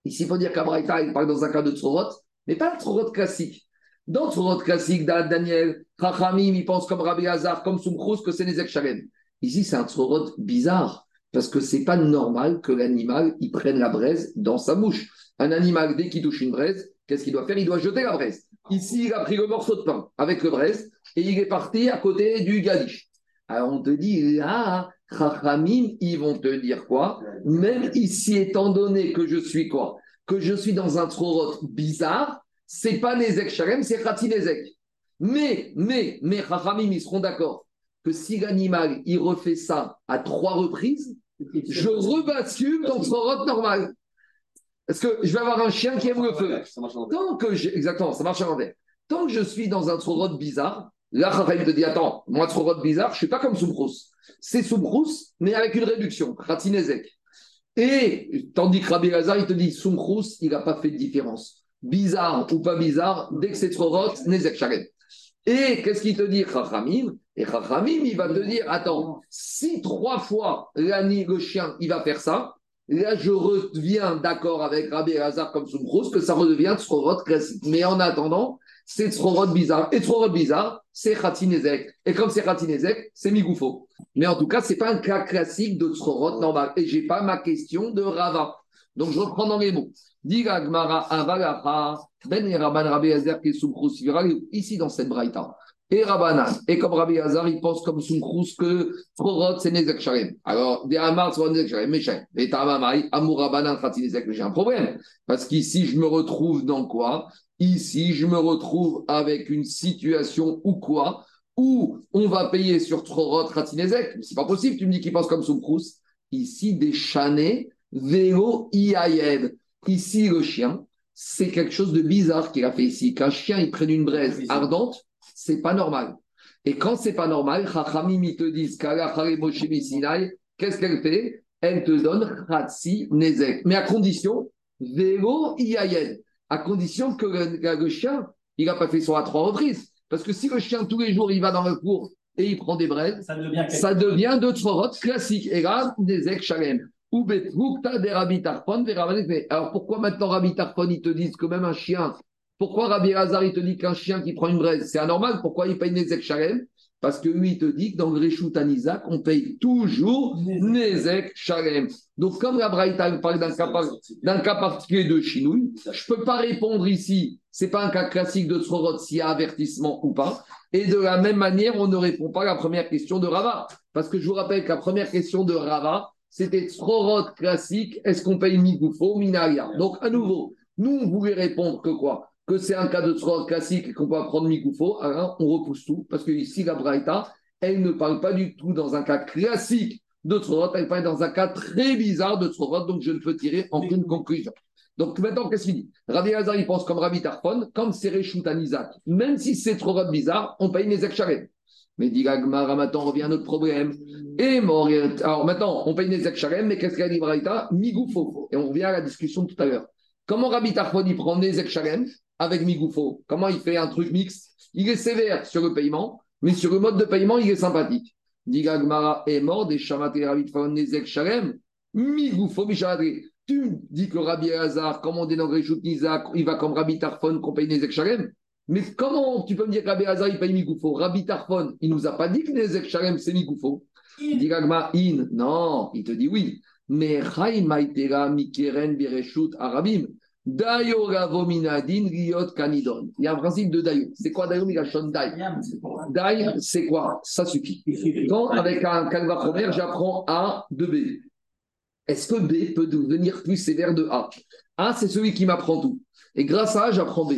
Ici, il faut dire qu'Abraïta, il parle dans un cas de Tzorot, mais pas le Tzorot classique. Dans le Tzorot classique, Daniel, Chachamim, il pense comme Rabbi Hazar, comme Sumchrous, que c'est les Eksharen. Ici, c'est un Tzorot bizarre, parce que c'est pas normal que l'animal, il prenne la braise dans sa bouche. Un animal, dès qu'il touche une braise, qu'est-ce qu'il doit faire? Il doit jeter la braise. Ici, il a pris le morceau de pain avec le braise et il est parti à côté du galish. Alors on te dit, là, Chachamim, ils vont te dire quoi? Même ici, étant donné que je suis quoi? Que je suis dans un trorot bizarre, c'est pas Nezek Sharem, c'est Khatinezek. Mais, mais, mais Chachamim, ils seront d'accord que si l'animal, il refait ça à trois reprises, je rebascule dans trorot normal. Parce que je vais avoir un chien qui aime le feu. Tant que exactement, ça marche à l'envers. Tant que je suis dans un trorot bizarre, là, Chachamim te dit, attends, moi, trorot bizarre, je suis pas comme Soumprous c'est Soumrous, mais avec une réduction, Khatinezek. Et tandis que Rabbi Lazar, il te dit Soumrous, il n'a pas fait de différence. Bizarre ou pas bizarre, dès que c'est Trorot, Nezek Sharem. Et qu'est-ce qu'il te dit, Chachamim? Et Chachamim, il va te dire attends, si trois fois l'année, le chien, il va faire ça, là, je reviens d'accord avec Rabbi Lazar comme Soumrous, que ça redevient Trorot classique. Mais en attendant, c'est Tzrorot bizarre. Et Tzrorot bizarre, c'est Khatinezek. Et comme c'est Khatinezek, c'est Migoufo. Mais en tout cas, ce n'est pas un cas classique de Tzrorot normal. Et je n'ai pas ma question de Rava. Donc je reprends dans les mots. Ben Ici, dans cette braïta, et Rabbanan. Et comme Rabbi Hazar, il pense comme Soumkrous que Frorot, c'est Nezek Shalem. Alors, des Hamar, c'est Nezek Shalem, Meshem. Et Tamamai, Amour Rabbanan, Khati Nezek, mais j'ai un problème. Parce qu'ici, je me retrouve dans quoi? Ici, je me retrouve avec une situation où quoi? Où on va payer sur Khati Nezek. C'est pas possible, tu me dis qu'il pense comme Soumkrous. Ici, des chanés, Vélo, Iayed. Ici, le chien, c'est quelque chose de bizarre qu'il a fait ici. Qu'un chien, il prenne une braise ardente, c'est pas normal. Et quand c'est pas normal, Chachamim, te disent, qu'est-ce qu'elle fait? Elle te donne Khatsi Nezek. Mais à condition, Vélo Iyayen. À condition que le, chien, il n'a pas fait ça à trois reprises. Parce que si le chien, tous les jours, il va dans le cours et il prend des braises, ça devient, ça devient de Tvorot classique. Et là, Nezek Shalem. Alors pourquoi maintenant Rabbi Tarfon, ils te disent que même un chien pourquoi Rabbi Hazar, il te dit qu'un chien qui prend une braise, c'est anormal? Pourquoi il paye Nezek Shalem? Parce que lui, il te dit que dans le Réchout Anizak, on paye toujours Nezek Shalem. Donc, comme la Braïta parle d'un cas, cas, particulier de Chinouille, je ne peux pas répondre ici. Ce n'est pas un cas classique de Srorot s'il y a avertissement ou pas. Et de la même manière, on ne répond pas à la première question de Rava. Parce que je vous rappelle que la première question de Rava, c'était Srorot classique, est-ce qu'on paye Migoufo, Minaria? Donc, à nouveau, nous, on voulait répondre que quoi? Que c'est un cas de Tzror classique et qu'on peut apprendre Mikoufo, alors on repousse tout, parce que ici, la Braïta, elle ne parle pas du tout dans un cas classique de Tzrorot, elle parle dans un cas très bizarre de Tzrorot, donc je ne peux tirer aucune conclusion. Donc maintenant, qu'est-ce qu'il dit? Rabbi Hazar, il pense comme Rabbi Tarfon, comme c'est Réchout Isaac. Même si c'est Tzrorot bizarre, on paye les Sharem. Mais dit Gagmara, maintenant revient à notre problème. Et alors maintenant, on paye les Sharem, mais qu'est-ce qu'il a dit Braïta? Migoufo. Et on revient à la discussion de tout à l'heure. Comment Rabbi Tarfon, il prend les Sharem avec Migoufo. Comment il fait un truc mixte Il est sévère sur le paiement, mais sur le mode de paiement, il est sympathique. Digagmara est mort des Shamate Rabbi Nezek Shalem. Migoufo Tu me dis que Rabbi Hazar, comme on Réchout Nizak, il va comme Rabbi Tarfon qu'on paye Nezek Shalem? Mais comment tu peux me dire que Rabbi Hazar, il paye Migoufo? Rabbi Tarfon, il nous a pas dit que Nezek Shalem, c'est Migoufo. Digagma in. Non, il te dit oui. Mais Mikeren Bereshut Arabim. Dayo Riot. Il y a un principe de Dayo. C'est quoi Dayo Migashon Dai Dai, c'est quoi? Ça suffit. Quand, avec un calva première, j'apprends A de B, est-ce que B peut devenir plus sévère de A? A, c'est celui qui m'apprend tout. Et grâce à A, j'apprends B.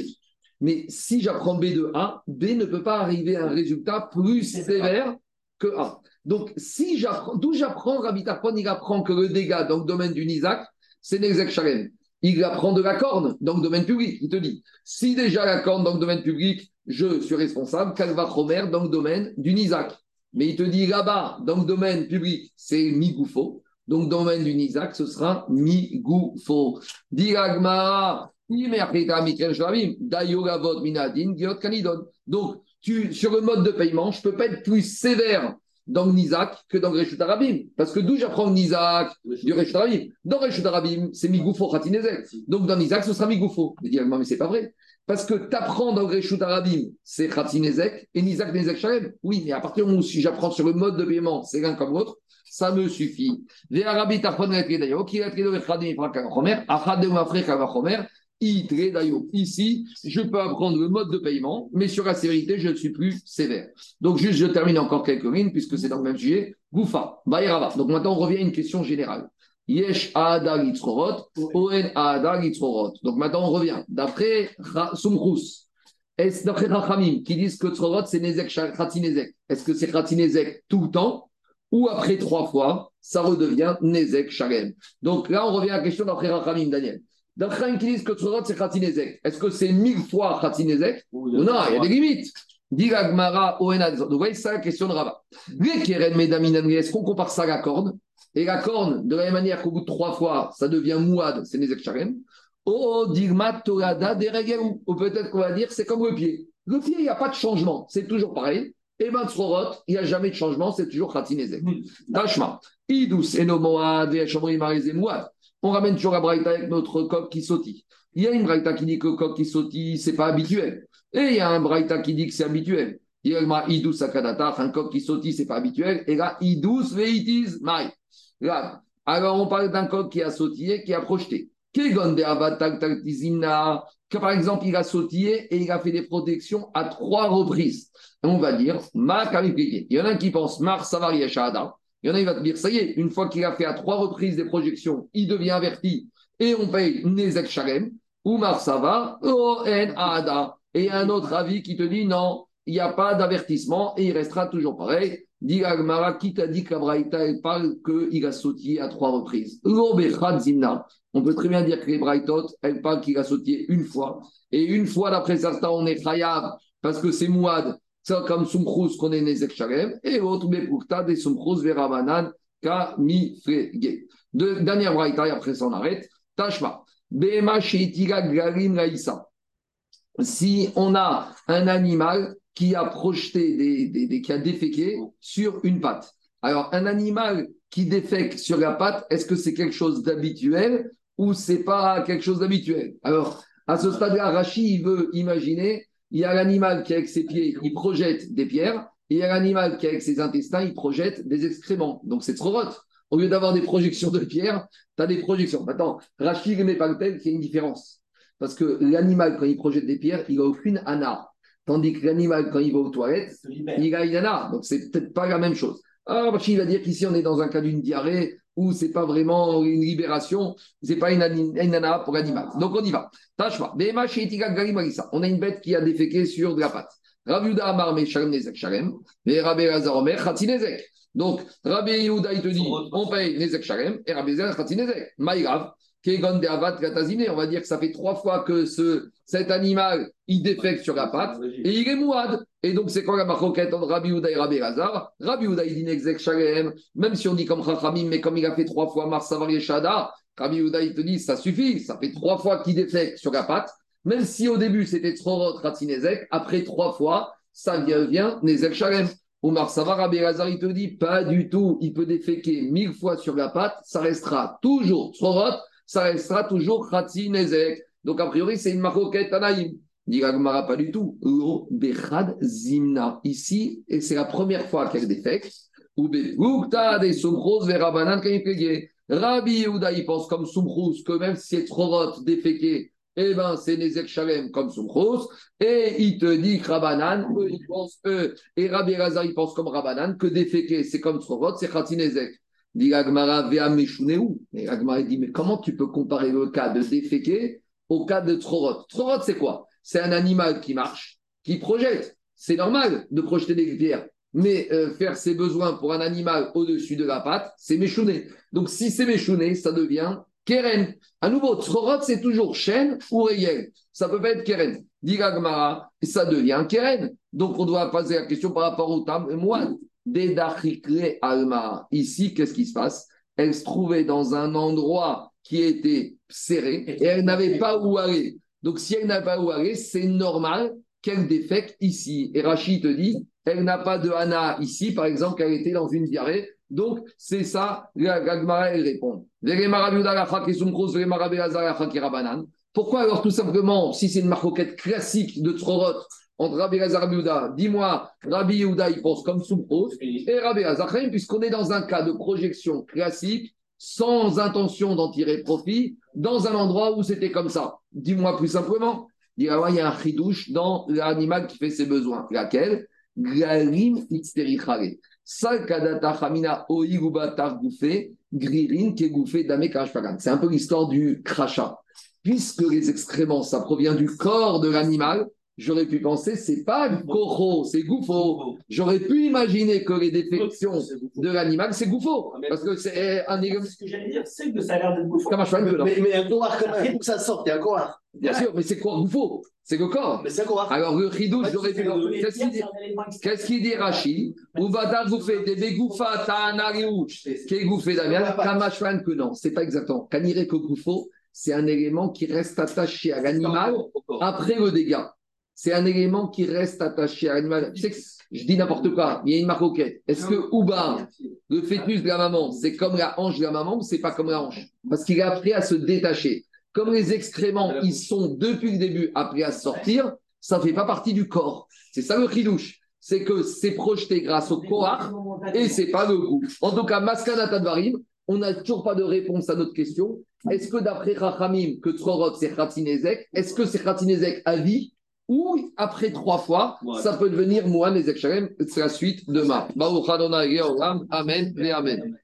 Mais si j'apprends B de A, B ne peut pas arriver à un résultat plus sévère que A. Donc, si j'apprends, d'où j'apprends, Rabbi Tarpon, il apprend que le dégât dans le domaine du Nizak, c'est Nezek Shalem il apprend de la corne dans le domaine public. Il te dit, si déjà la corne dans le domaine public, je suis responsable, Calva Romer dans le domaine du Nizak. Mais il te dit là-bas, dans le domaine public, c'est Migoufo. Donc, dans le domaine du Nizak, ce sera Migoufo. Diragma, donc, tu, sur le mode de paiement, je ne peux pas être plus sévère dans le Nizak que dans le Reshut Arabim. Parce que d'où j'apprends le Nizak du Reshut Arabim? Dans le Reshut Arabim, c'est Migoufo Khatinezek. Donc dans Nizak, ce sera Migoufo. Je dis, mais c'est pas vrai. Parce que tu apprends dans le Reshut Arabim, c'est Khatinezek et Nizak Nezek Shalem. Oui, mais à partir du moment où si j'apprends sur le mode de paiement, c'est l'un comme l'autre, ça me suffit. Les Arabes, t'apprennent à d'ailleurs. Qui a traité de Khadim, Chomer, Achad de Mafrek, Chomer, Ici, je peux apprendre le mode de paiement, mais sur la sévérité, je ne suis plus sévère. Donc, juste, je termine encore quelques lignes, puisque c'est dans le même sujet. Goufa, Baïrava. Donc, maintenant, on revient à une question générale. Yesh Oen. Donc, maintenant, on revient. D'après Sumrous, est-ce d'après Rachamim, qui disent que Tzrorot, c'est Nezek, Khatinezek Est-ce que c'est Khatinezek tout le temps ou après trois fois, ça redevient Nezek Shalem? Donc là, on revient à la question d'après Rachamim, Daniel. D'après qui disent que Tzorot, c'est Khatinezek. Est-ce que c'est mille fois Khatinezek ou non Il y a des limites. Dit Gmara Donc, vous voyez, c'est la question de Rava. Est-ce qu'on compare ça à la corne Et la corne, de la même manière qu'au bout de trois fois, ça devient Mouad, c'est Nezek Sharem. Oh, Digma Torada Deregeru. Ou peut-être qu'on va dire, c'est comme le pied. Le pied, il n'y a pas de changement. C'est toujours pareil. Et ben Tzorot, il n'y a jamais de changement, c'est toujours Khatinezek. Tashma. Idus, Enomoad, Veshomri, Marizé, Mouad on ramène toujours la braïta avec notre coq qui sautille. Il y a une braïta qui dit que le coq qui sautille, c'est pas habituel. Et il y a un braïta qui dit que c'est habituel. Il y a idus sakadatar, un coq qui sautille, c'est pas habituel. Et là, idus veitis mai. alors on parle d'un coq qui a sautillé, qui a projeté. que par exemple, il a sautillé et il a fait des protections à trois reprises. on va dire, Il y en a qui pense Mar Savari Il y en a qui va te dire, ça y est, une fois qu'il a fait à trois reprises des projections, il devient averti et on paye Nezek Sharem. Ou Mar Sava, O En Ada. Et un autre avis qui te dit non, il n'y a pas d'avertissement et il restera toujours pareil. Dit Agmara, qui t'a dit qu'Abraïta, elle parle qu'il a sautillé à trois reprises? On peut très bien dire que les Braïtot, elle parle qu'il a sautillé une fois. Et une fois, d'après certains, on est Khayab parce que c'est Mouad, comme Sumchrous qu'on est Nezek Sharem. Et l'autre, pour des Sumchrous Veramanan, Kami Frege. Dernière Braïta, et après ça, on arrête. Tashma. Bema Sheitiga Glarim Laïsa. Si on a un animal qui a projeté, des, qui a déféqué sur une patte. Alors, un animal qui défèque sur la patte, est-ce que c'est quelque chose d'habituel ou c'est pas quelque chose d'habituel? Alors, à ce stade-là, Rachid, il veut imaginer, il y a l'animal qui, avec ses pieds, il projette des pierres, et il y a l'animal qui, avec ses intestins, il projette des excréments. Donc, c'est trop. Au lieu d'avoir des projections de pierres, tu as des projections. Maintenant, Rachid ne met pas le tel qu'il y a une différence. Parce que l'animal, quand il projette des pierres, il n'a aucune ana. Tandis que l'animal, quand il va aux toilettes, il a une ana. Donc, c'est peut-être pas la même chose. Alors, ah, il va dire qu'ici, on est dans un cas d'une diarrhée où c'est pas vraiment une libération, c'est pas une, ana pour l'animal. Donc, on y va. Tachma. On a une bête qui a déféqué sur de la pâte. Rabiuda Amar Nezek Shalem. Et Rabbi Lazar Omer Nezek. Donc, Rabbi Yehuda, il te dit, on paye Nezek Shalem et Rabbi Lazar Khatsi Nezek. Maïgrav. On va dire que ça fait trois fois que ce, cet animal, il défecte sur la patte et il est mouad. Et donc, c'est quoi la maroquette entre Rabbi Houda et Rabbi Lazar Rabbi Houda, il dit Nexek Shalem, même si on dit comme Chachamim, mais comme il a fait trois fois Mars Savari Shada, Rabbi Houda, il te dit ça suffit, ça fait trois fois qu'il défecte sur la patte. Même si au début c'était Trorot Ratinezek, après trois fois, ça devient Nezek Shalem. Omar Savar, Rabbi Lazar, il te dit pas du tout, il peut déféquer mille fois sur la patte, ça restera toujours Trorot ça restera toujours Khatsi Nezek. Donc, a priori, c'est une maroquette Anaïm. Dit pas du tout. Bechad Zimna. Ici, et c'est la première fois qu'elle défecte. Ou Bechukta des Sumchos Verabanan Rabbi Yehuda, il pense comme Sumchos, que même si c'est trop déféqué, eh ben, c'est Nezek Shalem comme Sumchos. Et il te dit que Rabanan, eux, ils pensent, et Rabbi Razar, il pense comme Rabanan, que déféqué, c'est comme Trorot, c'est Khatsi Nezek. Dit Agmara, Et Agmara dit, mais comment tu peux comparer le cas de déféqué au cas de Trorot Trorot, c'est quoi? C'est un animal qui marche, qui projette. C'est normal de projeter des pierres. Mais euh, faire ses besoins pour un animal au-dessus de la patte, c'est méchouné. Donc si c'est méchouné, ça devient keren. À nouveau, Trorot, c'est toujours chêne ou réel. Ça peut pas être keren. Dit Agmara, ça devient keren. Donc on doit poser la question par rapport au tam. Moi, Alma. Ici, qu'est-ce qui se passe? Elle se trouvait dans un endroit qui était serré et elle n'avait pas où aller. Donc, si elle n'a pas où aller, c'est normal qu'elle défecte ici. Et Rachid te dit, elle n'a pas de Hana ici, par exemple, qu'elle était dans une diarrhée. Donc, c'est ça, la Gagmara, elle répond. Pourquoi alors tout simplement, si c'est une marcoquette classique de Trorot, entre Rabbi Lazar Rabbi Dis-moi, Rabbi Yehuda, il pense comme Soumros, et Rabbi Lazar, puisqu'on est dans un cas de projection classique, sans intention d'en tirer profit, dans un endroit où c'était comme ça. Dis-moi plus simplement, il y a un chidouche dans l'animal qui fait ses besoins. Laquelle? Glalim itzterichare. Salkadata chamina oiguba targoufé, gririn kegouffé dame C'est un peu l'histoire du crachat. Puisque les excréments, ça provient du corps de l'animal, j'aurais pu penser, c'est pas Goro, c'est Goufo. J'aurais pu imaginer que les défections de l'animal, c'est Goufo. Ah, parce que c'est un élément. Ce que j'allais dire, c'est que ça a l'air d'être Goufo. Mais, mais, un Goar quand même, ça sorte, il y a un Goar. Bien sûr, mais c'est quoi Goufo C'est le corps. Mais c'est Goar. Alors le Ridou, j'aurais pu. Qu'est-ce qu'il dit Qu'est-ce qu'il dit Rachi Ou va dar Goufé, des Begoufa, Ta'anariou, qui est Goufé Damien, Kamashwan que non, c'est pas exactement. Kanire que Goufo, c'est un élément qui reste attaché à l'animal après le dégât c'est un élément qui reste attaché à l'animal. je dis n'importe quoi, il y a une maroquette. Est-ce que Ouba, le fœtus de la maman, c'est comme la hanche de la maman ou c'est pas comme la hanche? Parce qu'il est appris à se détacher. Comme les excréments, ils sont depuis le début appris à sortir, ça ne fait pas partie du corps. C'est ça le chidouche. C'est que c'est projeté grâce au corps et c'est pas le goût. En tout cas, Maskanata Dvarim, on n'a toujours pas de réponse à notre question. Est-ce que d'après Rachamim, que Tzorot, c'est Khatinezek, est-ce que c'est Khatinezek à vie? Ou après trois fois, ça peut devenir Mohan Ezek Shalem C'est la suite demain. Baruch Adonai Amen et Amen.